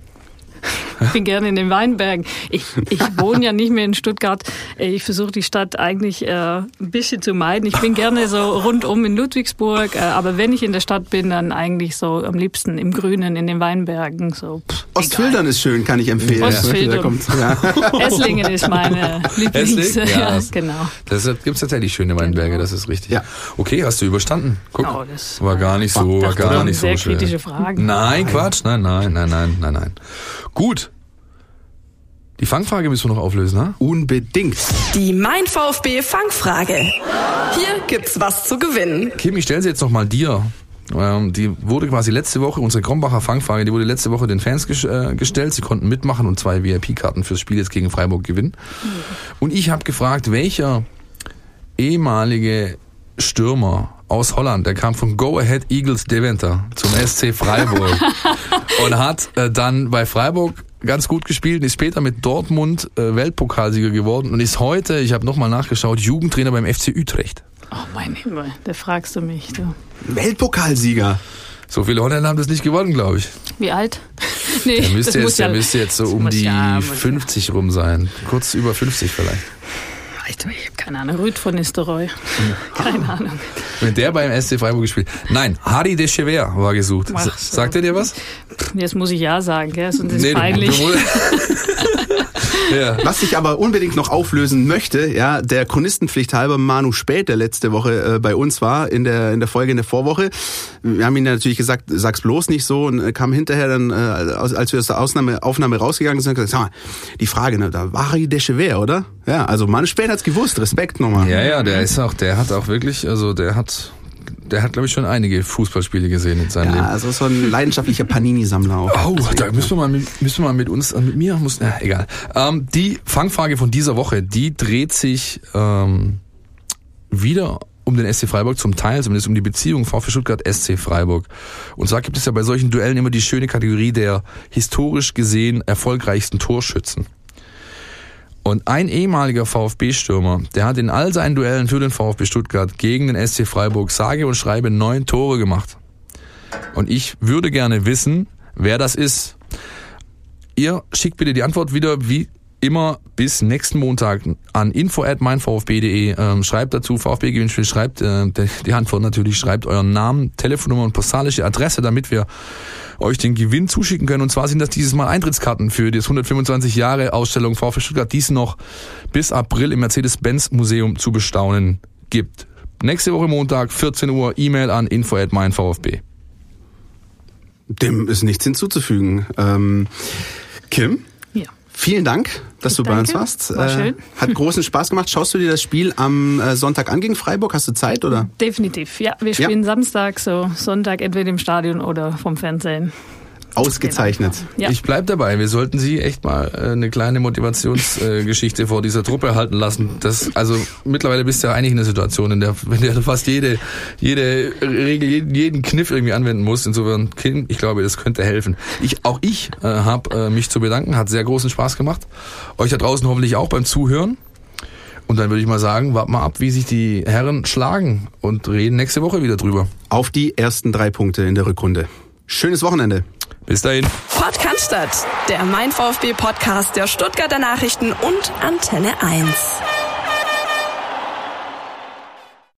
Speaker 4: Ich bin gerne in den Weinbergen. Ich, ich wohne ja nicht mehr in Stuttgart. Ich versuche die Stadt eigentlich äh, ein bisschen zu meiden. Ich bin gerne so rundum in Ludwigsburg, äh, aber wenn ich in der Stadt bin, dann eigentlich so am liebsten im Grünen, in den Weinbergen. So, pff,
Speaker 2: Ostfildern ist schön, kann ich empfehlen.
Speaker 4: Ostfildern.
Speaker 2: Ja.
Speaker 4: Esslingen ist meine Lieblings.
Speaker 3: Esslingen? Ja.
Speaker 4: Ja, genau.
Speaker 3: Das gibt es tatsächlich schöne Weinberge, das ist richtig.
Speaker 2: Ja.
Speaker 3: Okay, hast du überstanden? Guck,
Speaker 4: Oh, das
Speaker 3: war gar nicht so, war gar
Speaker 4: das
Speaker 3: nicht so
Speaker 4: sind sehr
Speaker 3: schwer.
Speaker 4: kritische Fragen.
Speaker 3: Nein, Quatsch, nein, nein, nein, nein, nein, nein. Gut. Die Fangfrage müssen wir noch auflösen, ne?
Speaker 2: Unbedingt.
Speaker 1: Die Mein VfB Fangfrage. Hier gibt's was zu gewinnen.
Speaker 3: Kim, ich stelle sie jetzt noch mal dir. Ähm, die wurde quasi letzte Woche, unsere Krombacher Fangfrage, die wurde letzte Woche den Fans ges äh, gestellt. Sie konnten mitmachen und zwei VIP-Karten fürs Spiel jetzt gegen Freiburg gewinnen. Und ich habe gefragt, welcher ehemalige Stürmer aus Holland, der kam von Go Ahead Eagles Deventer zum SC Freiburg und hat äh, dann bei Freiburg ganz gut gespielt, ist später mit Dortmund äh, Weltpokalsieger geworden und ist heute, ich habe nochmal nachgeschaut, Jugendtrainer beim FC Utrecht.
Speaker 4: Oh mein Himmel, da fragst du mich. Du.
Speaker 2: Weltpokalsieger.
Speaker 3: So viele Holländer haben das nicht gewonnen, glaube ich.
Speaker 4: Wie alt? Nee,
Speaker 3: Der müsste,
Speaker 4: das
Speaker 3: jetzt,
Speaker 4: muss
Speaker 3: der
Speaker 4: ja,
Speaker 3: müsste jetzt so um die
Speaker 4: ja- muss ja-
Speaker 3: 50 rum sein. Kurz über 50 vielleicht.
Speaker 4: Ich, ich habe keine Ahnung, Rüd von Nistelrooy. Keine Ahnung.
Speaker 3: Wenn der beim SC Freiburg gespielt. Nein, Harry de Chever war gesucht.
Speaker 4: Ach so.
Speaker 3: Sagt er dir was?
Speaker 4: Jetzt muss ich ja sagen, gell? sonst ist es
Speaker 3: du-
Speaker 4: peinlich.
Speaker 3: du- ja.
Speaker 2: Was ich aber unbedingt noch auflösen möchte, ja, der Chronistenpflicht halber Manu Spät, der letzte Woche äh, bei uns war, in der, in der Folge in der Vorwoche. Wir haben ihm natürlich gesagt, sag's bloß nicht so und äh, kam hinterher dann, äh, als wir aus der Ausnahme, Aufnahme rausgegangen sind, gesagt, sag mal, die Frage, ne, da war Harry Dechever, oder? Ja, also Manu Spät hat's gewusst, Respekt nochmal.
Speaker 3: ja, ja, der ist auch, der hat auch wirklich, also der hat, der hat glaube ich schon einige Fußballspiele gesehen in seinem
Speaker 2: Ja,
Speaker 3: Leben.
Speaker 2: also so ein leidenschaftlicher Panini-Sammler auch.
Speaker 3: Oh, da müssen wir mal mit, müssen wir mal mit uns, äh, mit mir, muss, äh, egal. Ähm, die Fangfrage von dieser Woche, die dreht sich ähm, wieder um den SC Freiburg, zum Teil zumindest um die Beziehung VfB Stuttgart SC Freiburg. Und zwar gibt es ja bei solchen Duellen immer die schöne Kategorie der historisch gesehen erfolgreichsten Torschützen. Und ein ehemaliger VfB-Stürmer, der hat in all seinen Duellen für den VfB Stuttgart gegen den SC Freiburg sage und schreibe neun Tore gemacht. Und ich würde gerne wissen, wer das ist. Ihr schickt bitte die Antwort wieder wie immer bis nächsten Montag an info at meinvfb.de. Ähm, schreibt dazu VfB Gewinnspiel, schreibt äh, die- die Antwort natürlich, schreibt euren Namen, Telefonnummer und postalische Adresse, damit wir euch den Gewinn zuschicken können. Und zwar sind das dieses Mal Eintrittskarten für das 125 Jahre Ausstellung VfB Stuttgart, die es noch bis April im Mercedes-Benz Museum zu bestaunen gibt. Nächste Woche Montag, 14 Uhr, E-Mail an info at meinvfb.
Speaker 2: Dem ist nichts hinzuzufügen. Ähm, Kim. Vielen Dank, dass
Speaker 4: Ich
Speaker 2: du bei uns
Speaker 4: danke.
Speaker 2: warst.
Speaker 4: War
Speaker 2: Äh,
Speaker 4: schön.
Speaker 2: Hat großen Spaß gemacht. Schaust du dir das Spiel am äh, Sonntag an gegen Freiburg? Hast du Zeit oder?
Speaker 4: Definitiv. Ja, wir spielen Samstag, so Sonntag entweder im Stadion oder vom Fernsehen.
Speaker 2: Ausgezeichnet.
Speaker 4: Ja.
Speaker 3: Ich bleib dabei. Wir sollten Sie echt mal äh, eine kleine Motivationsgeschichte äh, vor dieser Truppe halten lassen. Das, also mittlerweile bist du ja eigentlich in einer Situation, in der, in der du fast jede, jede Regel, jeden, Kniff irgendwie anwenden musst. Insofern, Kim, ich glaube, das könnte helfen. Ich, auch ich äh, habe äh, mich zu bedanken. Hat sehr großen Spaß gemacht. Euch da draußen hoffentlich auch beim Zuhören. Und dann würde ich mal sagen, warten mal ab, wie sich die Herren schlagen und reden nächste Woche wieder drüber.
Speaker 2: Auf die ersten drei Punkte in der Rückrunde. Schönes Wochenende.
Speaker 3: Bis dahin.
Speaker 1: Podcast, der Mein VfB Podcast der Stuttgarter Nachrichten und Antenne 1.